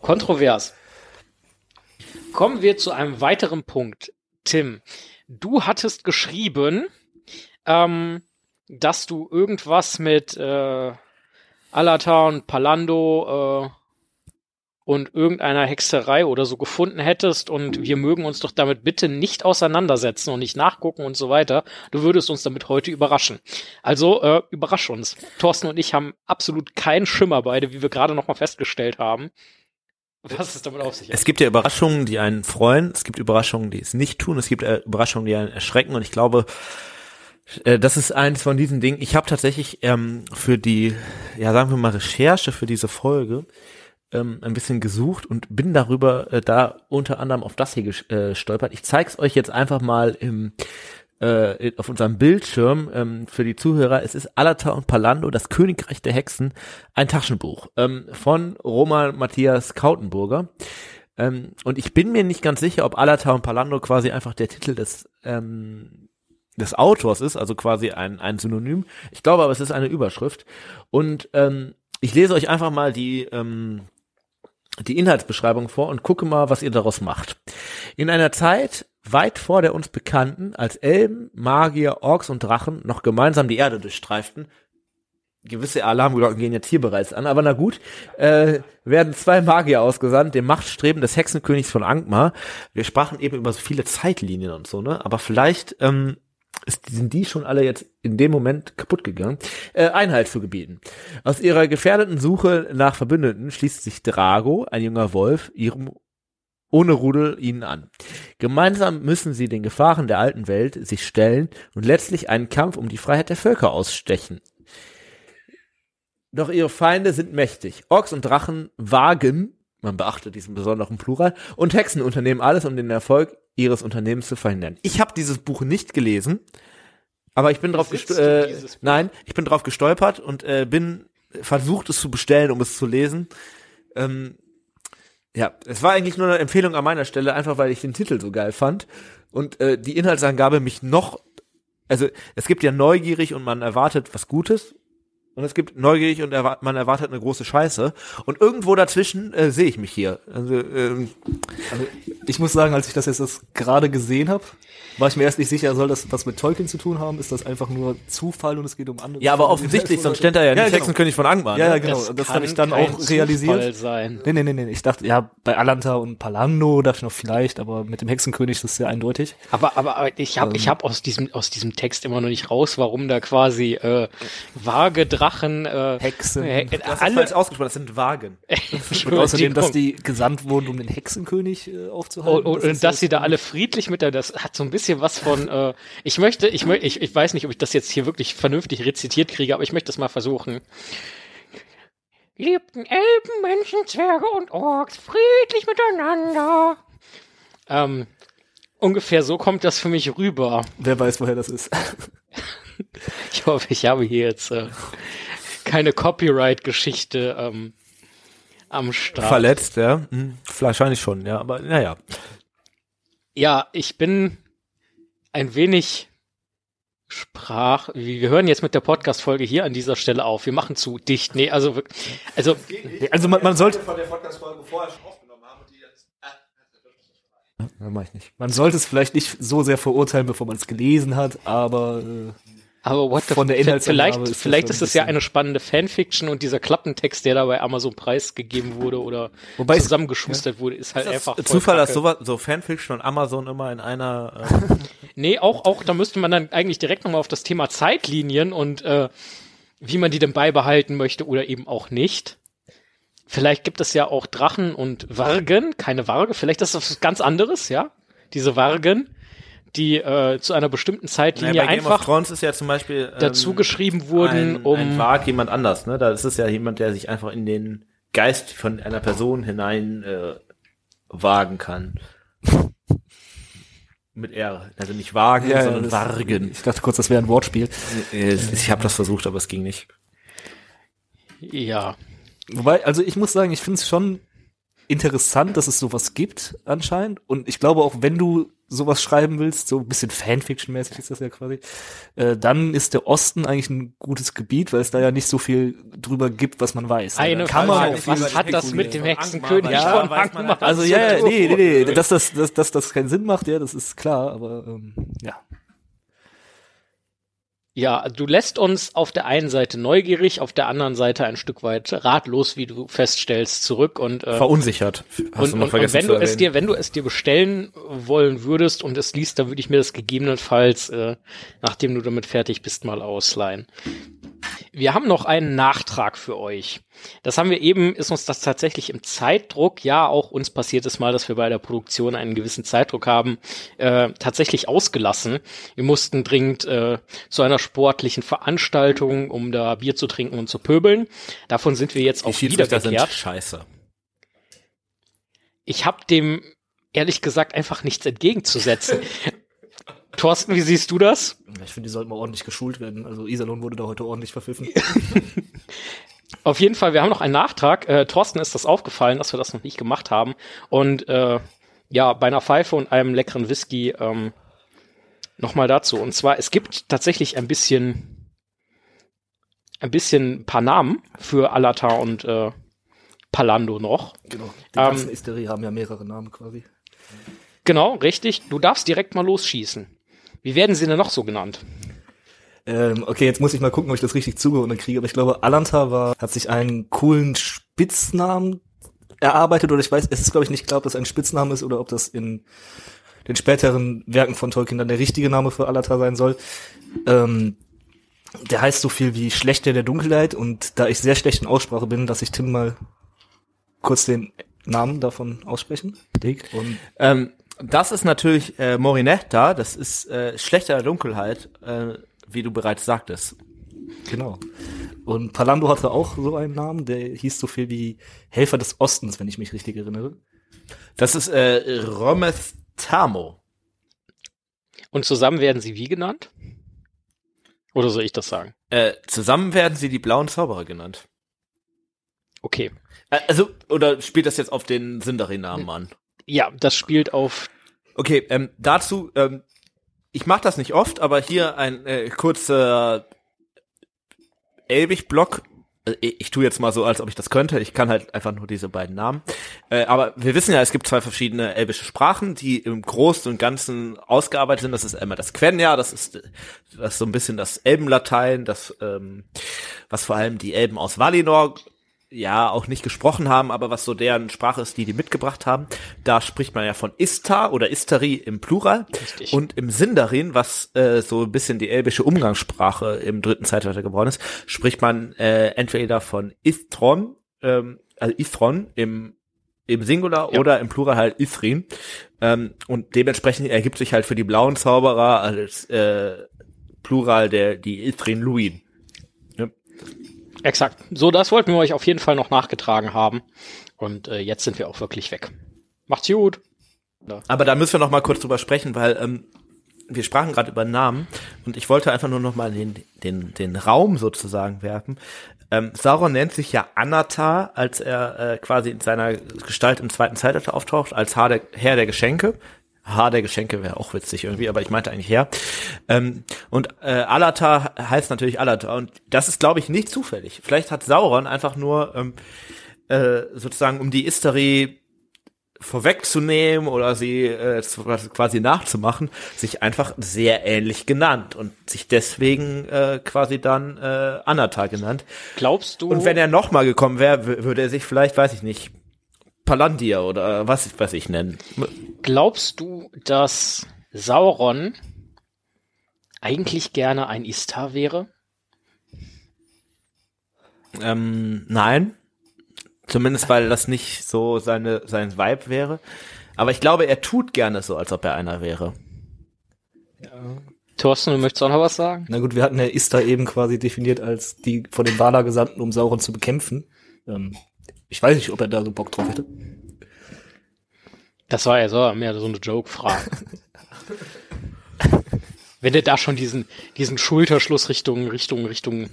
Kontrovers. Kommen wir zu einem weiteren Punkt. Tim, du hattest geschrieben, ähm, dass du irgendwas mit äh, Alata und Palando äh, und irgendeiner Hexerei oder so gefunden hättest und wir mögen uns doch damit bitte nicht auseinandersetzen und nicht nachgucken und so weiter. Du würdest uns damit heute überraschen. Also äh, überrasch uns. Thorsten und ich haben absolut keinen Schimmer beide, wie wir gerade noch mal festgestellt haben. Was es damit auf sich. Es gibt ja Überraschungen, die einen freuen. Es gibt Überraschungen, die es nicht tun. Es gibt äh, Überraschungen, die einen erschrecken. Und ich glaube, äh, das ist eins von diesen Dingen. Ich habe tatsächlich ähm, für die, ja sagen wir mal, Recherche für diese Folge ähm, ein bisschen gesucht und bin darüber äh, da unter anderem auf das hier ges- äh, gestolpert. Ich zeig's euch jetzt einfach mal im äh, auf unserem Bildschirm ähm, für die Zuhörer. Es ist Alata und Palando, das Königreich der Hexen, ein Taschenbuch ähm, von Roman Matthias Kautenburger. Ähm, und ich bin mir nicht ganz sicher, ob Alata und Palando quasi einfach der Titel des ähm, des Autors ist, also quasi ein, ein Synonym. Ich glaube aber, es ist eine Überschrift. Und ähm, ich lese euch einfach mal die ähm, die Inhaltsbeschreibung vor und gucke mal, was ihr daraus macht. In einer Zeit weit vor der uns Bekannten, als Elben, Magier, Orks und Drachen noch gemeinsam die Erde durchstreiften, gewisse Alarmglocken gehen jetzt hier bereits an, aber na gut, äh, werden zwei Magier ausgesandt, dem Machtstreben des Hexenkönigs von Angmar. Wir sprachen eben über so viele Zeitlinien und so, ne? Aber vielleicht ähm, ist, sind die schon alle jetzt in dem Moment kaputt gegangen, äh, Einhalt zu gebieten. Aus ihrer gefährdeten Suche nach Verbündeten schließt sich Drago, ein junger Wolf, ihrem ohne Rudel ihnen an. Gemeinsam müssen sie den Gefahren der alten Welt sich stellen und letztlich einen Kampf um die Freiheit der Völker ausstechen. Doch ihre Feinde sind mächtig. Orks und Drachen wagen, man beachtet diesen besonderen Plural, und Hexen unternehmen alles, um den Erfolg ihres Unternehmens zu verhindern. Ich habe dieses Buch nicht gelesen, aber ich bin drauf Äh, nein, ich bin drauf gestolpert und äh, bin versucht es zu bestellen, um es zu lesen. Ähm, ja, es war eigentlich nur eine Empfehlung an meiner Stelle, einfach weil ich den Titel so geil fand und äh, die Inhaltsangabe mich noch, also es gibt ja neugierig und man erwartet was Gutes und es gibt neugierig und erwar man erwartet eine große Scheiße und irgendwo dazwischen äh, sehe ich mich hier. Also ähm, Also ich muss sagen, als ich das jetzt das gerade gesehen habe, war ich mir erst nicht sicher, soll das was mit Tolkien zu tun haben? Ist das einfach nur Zufall und es geht um andere? ja, aber offensichtlich, sonst stand da ja nicht genau. Hexenkönig von Angmar. Ja, ne? ja, genau. Es das kann habe ich dann kein auch realisiert. Zufall sein. Nee, nee, nee, nee. Ich dachte, ja, bei Alanta und Palando dachte ich noch vielleicht, aber mit dem Hexenkönig das ist sehr eindeutig. Aber, aber, aber ich habe Ähm. ich hab aus, diesem, aus diesem Text immer noch nicht raus, warum da quasi äh, vage Drachen, äh, Hexen. äh, Das ist alle, falsch ausgesprochen, das sind Wagen. Und außerdem, dass die gesandt wurden, um den Hexenkönig äh, Und, aufzuhalten. und, und dass sie da alle friedlich mit der, das hat so ein bisschen was von, äh, ich möchte, ich möchte, ich, ich weiß nicht, ob ich das jetzt hier wirklich vernünftig rezitiert kriege, aber ich möchte es mal versuchen. Lebten Elben, Menschen, Zwerge und Orks friedlich miteinander. Ähm, ungefähr so kommt das für mich rüber. Wer weiß, woher das ist. Ich hoffe, ich habe hier jetzt äh, keine Copyright-Geschichte ähm, am Start. Verletzt, ja. Hm, wahrscheinlich schon, ja, aber naja. Ja, ich bin ein wenig sprach. Wir hören jetzt mit der Podcast-Folge hier an dieser Stelle auf. Wir machen zu dicht. Nee, also wirklich. Also, Also man, man sollte, von der Podcast-Folge vorher schon aufgenommen Ja, mach ich nicht. Man sollte es vielleicht nicht so sehr verurteilen, bevor man es gelesen hat, aber äh, Aber what the Von der Inhaltsangabe vielleicht, ist das vielleicht schon ist es ja eine spannende Fanfiction und dieser Klappentext, der da bei Amazon preisgegeben wurde oder Wobei es- zusammengeschustert wurde, ist halt Ist einfach das voll Zufall, dass sowas, so Fanfiction und Amazon immer in einer, äh, Nee, auch, auch, da müsste man dann eigentlich direkt nochmal auf das Thema Zeitlinien und äh, wie man die denn beibehalten möchte oder eben auch nicht. Vielleicht gibt es ja auch Drachen und Wargen, keine Warge, vielleicht ist das was ganz anderes, ja? Diese Wargen, die äh, zu einer bestimmten Zeitlinie naja, bei Game of einfach Thrones ist ja zum Beispiel, ähm, dazu geschrieben wurden, ein, um ein Wag jemand anders, ne? Da ist es ja jemand, der sich einfach in den Geist von einer Person hinein äh, wagen kann. Mit R. Also nicht wagen, sondern das- wargen. Ich dachte kurz, das wäre ein Wortspiel. Äh, Ich habe das versucht, aber es ging nicht. ja, Wobei, also ich muss sagen, ich finde es schon interessant, dass es sowas gibt anscheinend. Und ich glaube auch, wenn du sowas schreiben willst, so ein bisschen Fanfiction-mäßig ist das ja quasi, äh, dann ist der Osten eigentlich ein gutes Gebiet, weil es da ja nicht so viel drüber gibt, was man weiß. eine Dann kann Frage, man auch was hat das mit dem Hexenkönig Ja, von Angmar Also ja, nee, nee, nee, dass das, dass, dass das keinen Sinn macht, ja, das ist klar, aber ähm, ja. Du lässt uns auf der einen Seite neugierig, auf der anderen Seite ein Stück weit ratlos, wie du feststellst, zurück und äh, Verunsichert. Hast und, und, und wenn du es dir, wenn du es dir bestellen wollen würdest und es liest, dann würde ich mir das gegebenenfalls, äh, nachdem du damit fertig bist, mal ausleihen. Wir haben noch einen Nachtrag für euch. Das haben wir eben, ist uns das tatsächlich im Zeitdruck, ja, auch uns passiert es mal, dass wir bei der Produktion einen gewissen Zeitdruck haben, äh, tatsächlich ausgelassen. Wir mussten dringend äh, zu einer sportlichen Veranstaltung, um da Bier zu trinken und zu pöbeln. Davon sind wir jetzt die auch wiedergekehrt. scheiße. Ich habe dem ehrlich gesagt einfach nichts entgegenzusetzen. Thorsten, wie siehst du das? Ich finde, die sollten mal ordentlich geschult werden. Also Iserlohn wurde da heute ordentlich verpfiffen. Auf jeden Fall, wir haben noch einen Nachtrag. Äh, Thorsten ist das aufgefallen, dass wir das noch nicht gemacht haben. Und äh, ja, bei einer Pfeife und einem leckeren Whisky ähm, nochmal dazu. Und zwar, es gibt tatsächlich ein bisschen, ein bisschen ein paar Namen für Alata und äh, Palando noch. genau. Die Ähm, ganzen Isterie haben ja mehrere Namen quasi. Genau, richtig. Du darfst direkt mal losschießen. Wie werden sie denn noch so genannt? Ähm, okay, jetzt muss ich mal gucken, ob ich das richtig zugeordnet kriege, aber ich glaube, Alanta war, hat sich einen coolen Spitznamen erarbeitet, oder ich weiß, es ist, glaube ich, nicht klar, ob das ein Spitzname ist oder ob das in den späteren Werken von Tolkien dann der richtige Name für Alanta sein soll. Ähm, der heißt so viel wie Schlechter der Dunkelheit und da ich sehr schlecht in Aussprache bin, lasse ich Tim mal kurz den Namen davon aussprechen. Dick. Und Ähm, das ist natürlich äh, Morinetta, das ist äh, schlechter Dunkelheit, äh, wie du bereits sagtest. Genau. Und Palando hatte auch so einen Namen, der hieß so viel wie Helfer des Ostens, wenn ich mich richtig erinnere. Das ist äh, Romestamo. Und zusammen werden sie wie genannt? Oder soll ich das sagen? Äh, zusammen werden sie die blauen Zauberer genannt. Okay. Äh, also, oder spielt das jetzt auf den Sindarin-Namen an? Ja, das spielt auf Okay, ähm, dazu, ähm, ich mache das nicht oft, aber hier ein äh, kurzer Elbig-Block. Äh, Ich tue jetzt mal so, als ob ich das könnte. Ich kann halt einfach nur diese beiden Namen. Äh, aber wir wissen ja, es gibt zwei verschiedene elbische Sprachen, die im Großen und Ganzen ausgearbeitet sind. Das ist einmal das Quenya, das ist, das ist so ein bisschen das Elbenlatein, das, ähm, was vor allem die Elben aus Valinor ja auch nicht gesprochen haben, aber was so deren Sprache ist, die die mitgebracht haben, da spricht man ja von Istar oder Istari im Plural Richtig. und im Sindarin, was äh, so ein bisschen die elbische Umgangssprache im dritten Zeitalter geworden ist, spricht man äh, entweder von Istron, ähm, also Ithron im im Singular Ja. oder im Plural halt Ithrin ähm, und dementsprechend ergibt sich halt für die blauen Zauberer als äh, Plural der die Ithrin Luin. Exakt. So, das wollten wir euch auf jeden Fall noch nachgetragen haben. Und äh, jetzt sind wir auch wirklich weg. Macht's gut. Aber da müssen wir noch mal kurz drüber sprechen, weil ähm, wir sprachen gerade über Namen und ich wollte einfach nur noch mal den, den, den Raum sozusagen werfen. Ähm, Sauron nennt sich ja Anatar, als er äh, quasi in seiner Gestalt im zweiten Zeitalter auftaucht, als Herr der, Herr der Geschenke. Haar der Geschenke wäre auch witzig irgendwie, aber ich meinte eigentlich Herr. Ähm, und äh, Alatar heißt natürlich Alatar und das ist, glaube ich, nicht zufällig. Vielleicht hat Sauron einfach nur ähm, äh, sozusagen um die Istari vorwegzunehmen oder sie äh, quasi nachzumachen, sich einfach sehr ähnlich genannt und sich deswegen äh, quasi dann äh, Anata genannt. Glaubst du, Und wenn er nochmal gekommen wäre, würde er sich vielleicht, weiß ich nicht, Palantir oder was weiß ich nennen. glaubst du, dass Sauron eigentlich gerne ein Istar wäre? Ähm, nein. Zumindest weil das nicht so seine, sein Vibe wäre. Aber ich glaube, er tut gerne so, als ob er einer wäre. Thorsten, du möchtest auch noch was sagen? Na gut, wir hatten ja Ista eben quasi definiert als die von den Valar Gesandten, um Sauron zu bekämpfen. Ähm, ich weiß nicht, ob er da so Bock drauf hätte. Das war ja so mehr so eine Joke-Frage. Wenn er da schon diesen, diesen Schulterschluss Richtung, Richtung, Richtung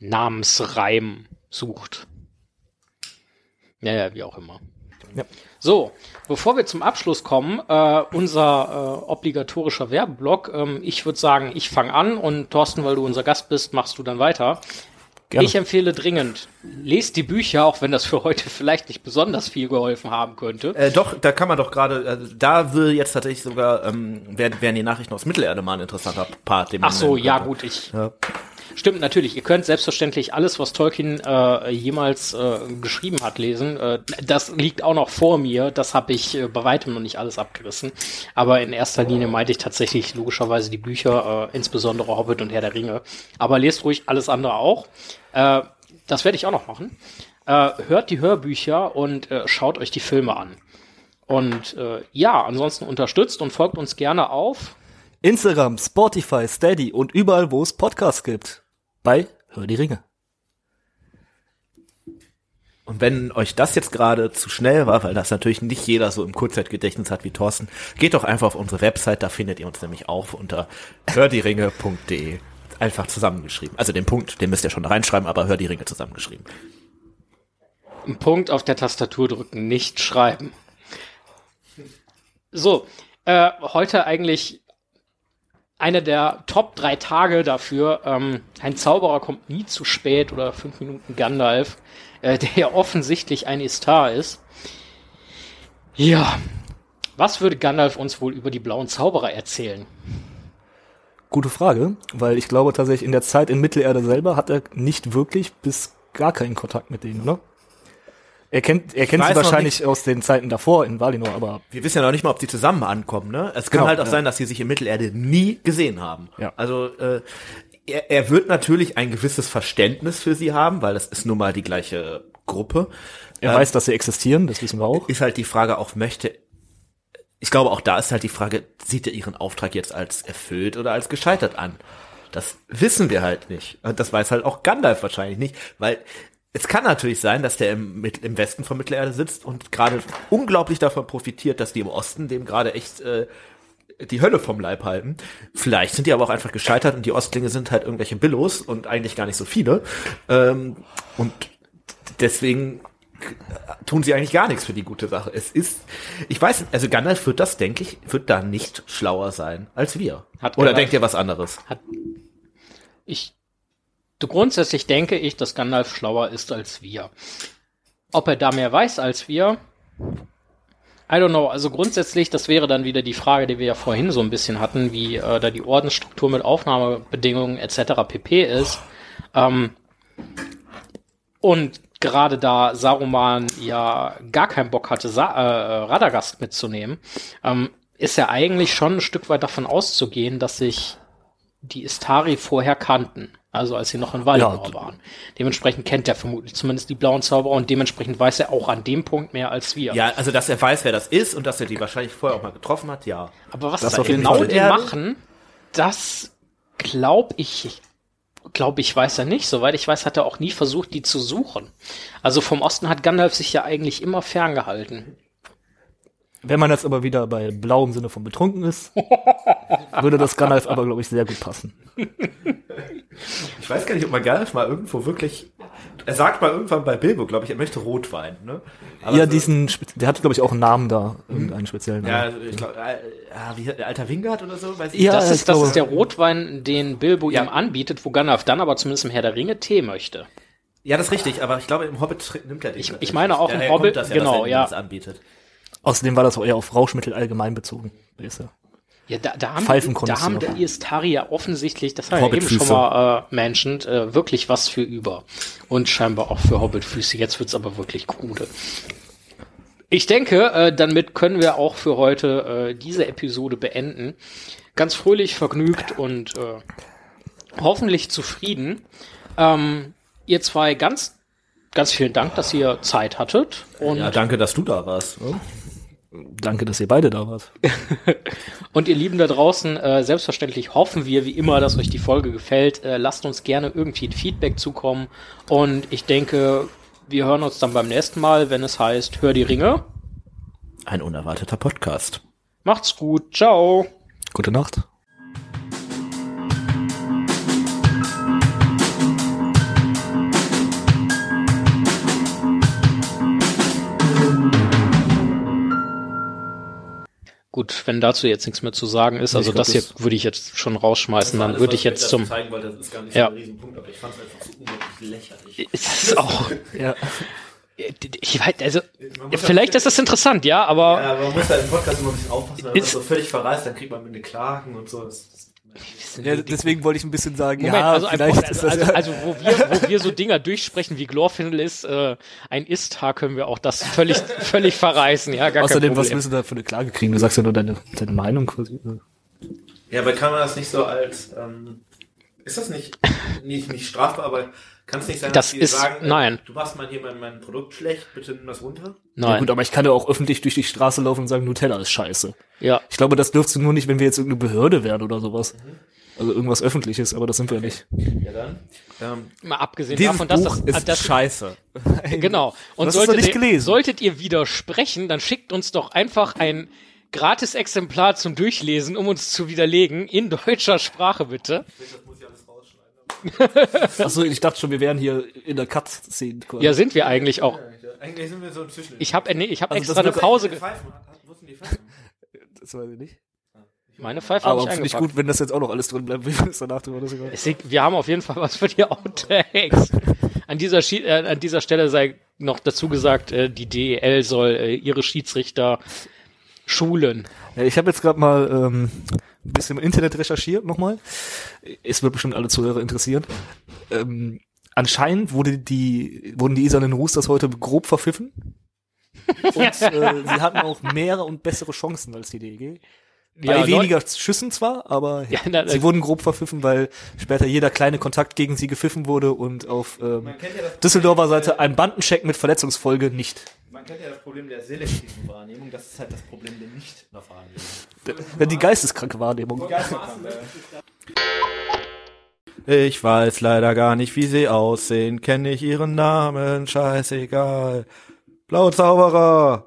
Namensreim sucht. Ja, ja, wie auch immer. Ja. So, bevor wir zum Abschluss kommen, äh, unser äh, obligatorischer Werbeblock. Ähm, ich würde sagen, ich fange an und Thorsten, weil du unser Gast bist, machst du dann weiter. Gerne. Ich empfehle dringend, lest die Bücher, auch wenn das für heute vielleicht nicht besonders viel geholfen haben könnte. Äh, doch, da kann man doch gerade, äh, da will jetzt tatsächlich sogar, ähm, werden, werden die Nachrichten aus Mittelerde mal ein interessanter Part. Den Ach so, ja gut, ich Ja. Stimmt, natürlich. Ihr könnt selbstverständlich alles, was Tolkien äh, jemals äh, geschrieben hat, lesen. Äh, das liegt auch noch vor mir. Das habe ich äh, bei weitem noch nicht alles abgerissen. Aber in erster Linie meinte ich tatsächlich logischerweise die Bücher, äh, insbesondere Hobbit und Herr der Ringe. Aber lest ruhig alles andere auch. Äh, das werde ich auch noch machen. Äh, hört die Hörbücher und äh, schaut euch die Filme an. Und äh, ja, ansonsten unterstützt und folgt uns gerne auf. Instagram, Spotify, Steady und überall, wo es Podcasts gibt. Bei Hör die Ringe. Und wenn euch das jetzt gerade zu schnell war, weil das natürlich nicht jeder so im Kurzzeitgedächtnis hat wie Thorsten, geht doch einfach auf unsere Website, da findet ihr uns nämlich auch unter hördieringe.de. Einfach zusammengeschrieben. Also den Punkt, den müsst ihr schon reinschreiben, aber hör die Ringe zusammengeschrieben. Einen Punkt auf der Tastatur drücken, nicht schreiben. So, äh, heute eigentlich einer der Top drei Tage dafür. Ähm, ein Zauberer kommt nie zu spät oder fünf Minuten Gandalf, äh, der ja offensichtlich ein Istar ist. Ja, was würde Gandalf uns wohl über die blauen Zauberer erzählen? Gute Frage, weil ich glaube tatsächlich in der Zeit in Mittelerde selber hat er nicht wirklich bis gar keinen Kontakt mit denen, oder? Er kennt, er kennt sie wahrscheinlich aus den Zeiten davor in Valinor, aber Wir wissen ja noch nicht mal, ob sie zusammen ankommen, ne? Es kann Genau, halt auch ja. sein, dass sie sich in Mittelerde nie gesehen haben. Ja. Also äh, er, er wird natürlich ein gewisses Verständnis für sie haben, weil das ist nun mal die gleiche Gruppe. er Ähm, weiß, dass sie existieren, das wissen wir auch. Ist halt die Frage auch, möchte ich glaube, auch da ist halt die Frage, sieht er ihren Auftrag jetzt als erfüllt oder als gescheitert an? Das wissen wir halt nicht. Und das weiß halt auch Gandalf wahrscheinlich nicht, weil es kann natürlich sein, dass der im, im Westen von Mittelerde sitzt und gerade unglaublich davon profitiert, dass die im Osten dem gerade echt äh, die Hölle vom Leib halten. Vielleicht sind die aber auch einfach gescheitert und die Ostlinge sind halt irgendwelche Billos und eigentlich gar nicht so viele. Ähm, und deswegen tun sie eigentlich gar nichts für die gute Sache. Es ist, ich weiß, also Gandalf wird das, denke ich, wird da nicht schlauer sein als wir. Hat Oder Gandalf- denkt ihr was anderes? Ich, du, grundsätzlich denke ich, dass Gandalf schlauer ist als wir. Ob er da mehr weiß als wir, I don't know. Also grundsätzlich, das wäre dann wieder die Frage, die wir ja vorhin so ein bisschen hatten, wie äh, da die Ordensstruktur mit Aufnahmebedingungen etc. pp. ist. Ähm, und gerade da Saruman ja gar keinen Bock hatte, Sa äh, Radagast mitzunehmen, ähm, ist ja eigentlich schon ein Stück weit davon auszugehen, dass sich die Istari vorher kannten. Also als sie noch in Valinor Ja. waren. Dementsprechend kennt er vermutlich zumindest die blauen Zauberer und dementsprechend weiß er auch an dem Punkt mehr als wir. Ja, also dass er weiß, wer das ist und dass er die wahrscheinlich vorher auch mal getroffen hat, ja. Aber was Das da genau die machen, das glaube ich, glaube ich, weiß er nicht. Soweit ich weiß, hat er auch nie versucht, die zu suchen. Also vom Osten hat Gandalf sich ja eigentlich immer ferngehalten. Wenn man jetzt aber wieder bei blau im Sinne von betrunken ist, würde das Gandalf aber, glaube ich, sehr gut passen. Ich weiß gar nicht, ob man Gandalf mal irgendwo wirklich, er sagt mal irgendwann bei Bilbo, glaube ich, er möchte Rotwein, ne? Aber ja, so- diesen, der hat, glaube ich, auch einen Namen da, irgendeinen speziellen Ja, Namen. ich glaube, äh, ah, wie alter Wingard oder so, weiß ich Ja, das ist, das glaube- ist der Rotwein, den Bilbo Ja. ihm anbietet, wo Gandalf dann aber zumindest im Herr der Ringe Tee möchte. Ja, das ist richtig, aber ich glaube, im Hobbit nimmt er den. Ich- ich meine auch im Hobbit, kommt das ja, genau, dass er ja. Das anbietet. Außerdem war das auch eher auf Rauschmittel allgemein bezogen. Weißt du? Ja, da, da haben, da haben der. Istari ja offensichtlich, das haben wir eben schon mal äh, mentioned, äh, wirklich was für über. Und scheinbar auch für Hobbitfüße. Jetzt wird's aber wirklich krude. Ich denke, äh, damit können wir auch für heute äh, diese Episode beenden. Ganz fröhlich, vergnügt und äh, hoffentlich zufrieden. Ähm, ihr zwei ganz, ganz vielen Dank, dass ihr Zeit hattet. Und Ja, danke, dass du da warst. Danke, dass ihr beide da wart. Und ihr Lieben da draußen, äh, selbstverständlich hoffen wir wie immer, dass euch die Folge gefällt. Äh, lasst uns gerne irgendwie ein Feedback zukommen. Und ich denke, wir hören uns dann beim nächsten Mal, wenn es heißt, hör die Ringe. Ein unerwarteter Podcast. Macht's gut. Ciao. Gute Nacht. Gut, wenn dazu jetzt nichts mehr zu sagen ist, also Ich glaub, das hier das- würde ich jetzt schon rausschmeißen, dann würde ich jetzt zum. zeigen wollte, das ist gar nicht Ja. so ein Riesenpunkt, aber ich fand es einfach so unglaublich lächerlich. Ist auch. Ja. Ich weiß, also, vielleicht ist das interessant, ja, aber Ja, aber man muss ja im Podcast immer ein bisschen aufpassen, wenn man so völlig verreist, dann kriegt man mit den Klagen und so. Das, das, ja, deswegen wollte ich ein bisschen sagen, Moment, ja, also, vielleicht einfach, ist also, das also, also wo wir, wo wir so Dinger durchsprechen wie Glorfindel ist, äh, ein Ist-Tag können wir auch das völlig, völlig verreißen, ja, gar Außerdem, kein was willst du da für eine Klage kriegen? Du sagst ja nur deine, deine Meinung quasi. ja, aber kann man das nicht so als, ähm, ist das nicht, nicht, nicht strafbar, aber kann es nicht sein, Das dass die ist- sagen, äh, nein. du machst mal hier mein, mein Produkt schlecht, bitte nimm das runter? Ja, Nein, gut, aber ich kann ja auch öffentlich durch die Straße laufen und sagen, Nutella ist scheiße. ja, Ich glaube, das dürfst du nur nicht, wenn wir jetzt irgendeine Behörde wären oder sowas. Also irgendwas öffentliches, aber das sind wir nicht. Ja, dann. Ähm, mal abgesehen davon, dass das, äh, das scheiße. genau. Und noch solltet, nicht ihr, gelesen. solltet ihr widersprechen, dann schickt uns doch einfach ein gratis Exemplar zum Durchlesen, um uns zu widerlegen, in deutscher Sprache bitte. Achso, ich dachte schon, wir wären hier in der Cut-Szene. Ja, sind wir eigentlich auch. eigentlich sind wir so inzwischen. Ich habe nee, ich hab Also extra eine Pause. ge- Pfeifen, wo sind die Pfeifen? Das weiß ich nicht. Meine Pfeife Aber finde ich gut, wenn das jetzt auch noch alles drin bleibt, wie wir es danach drüber liegt- Wir haben auf jeden Fall was für die Outtakes. An dieser, Schi äh, an dieser Stelle sei noch dazu gesagt, äh, die DEL soll äh, ihre Schiedsrichter schulen. Ja, ich habe jetzt gerade mal ähm, ein bisschen im Internet recherchiert nochmal. Es wird bestimmt alle Zuhörer interessieren. Ähm, anscheinend wurde die, wurden die Isernen Roosters heute grob verpfiffen. Und äh, sie hatten auch mehr und bessere Chancen als die DEG. Bei Ja, weniger Schüssen zwar, aber Ja, na, sie äh, wurden grob verpfiffen, weil später jeder kleine Kontakt gegen sie gepfiffen wurde und auf ähm, ja Düsseldorfer Seite ein Bandencheck mit Verletzungsfolge nicht. man kennt ja das Problem der selektiven Wahrnehmung, das ist halt das Problem der nicht Wahrnehmung. Ja, Die geisteskranke Wahrnehmung. Ich weiß leider gar nicht, wie sie aussehen, kenne ich ihren Namen, scheißegal. Blauzauberer!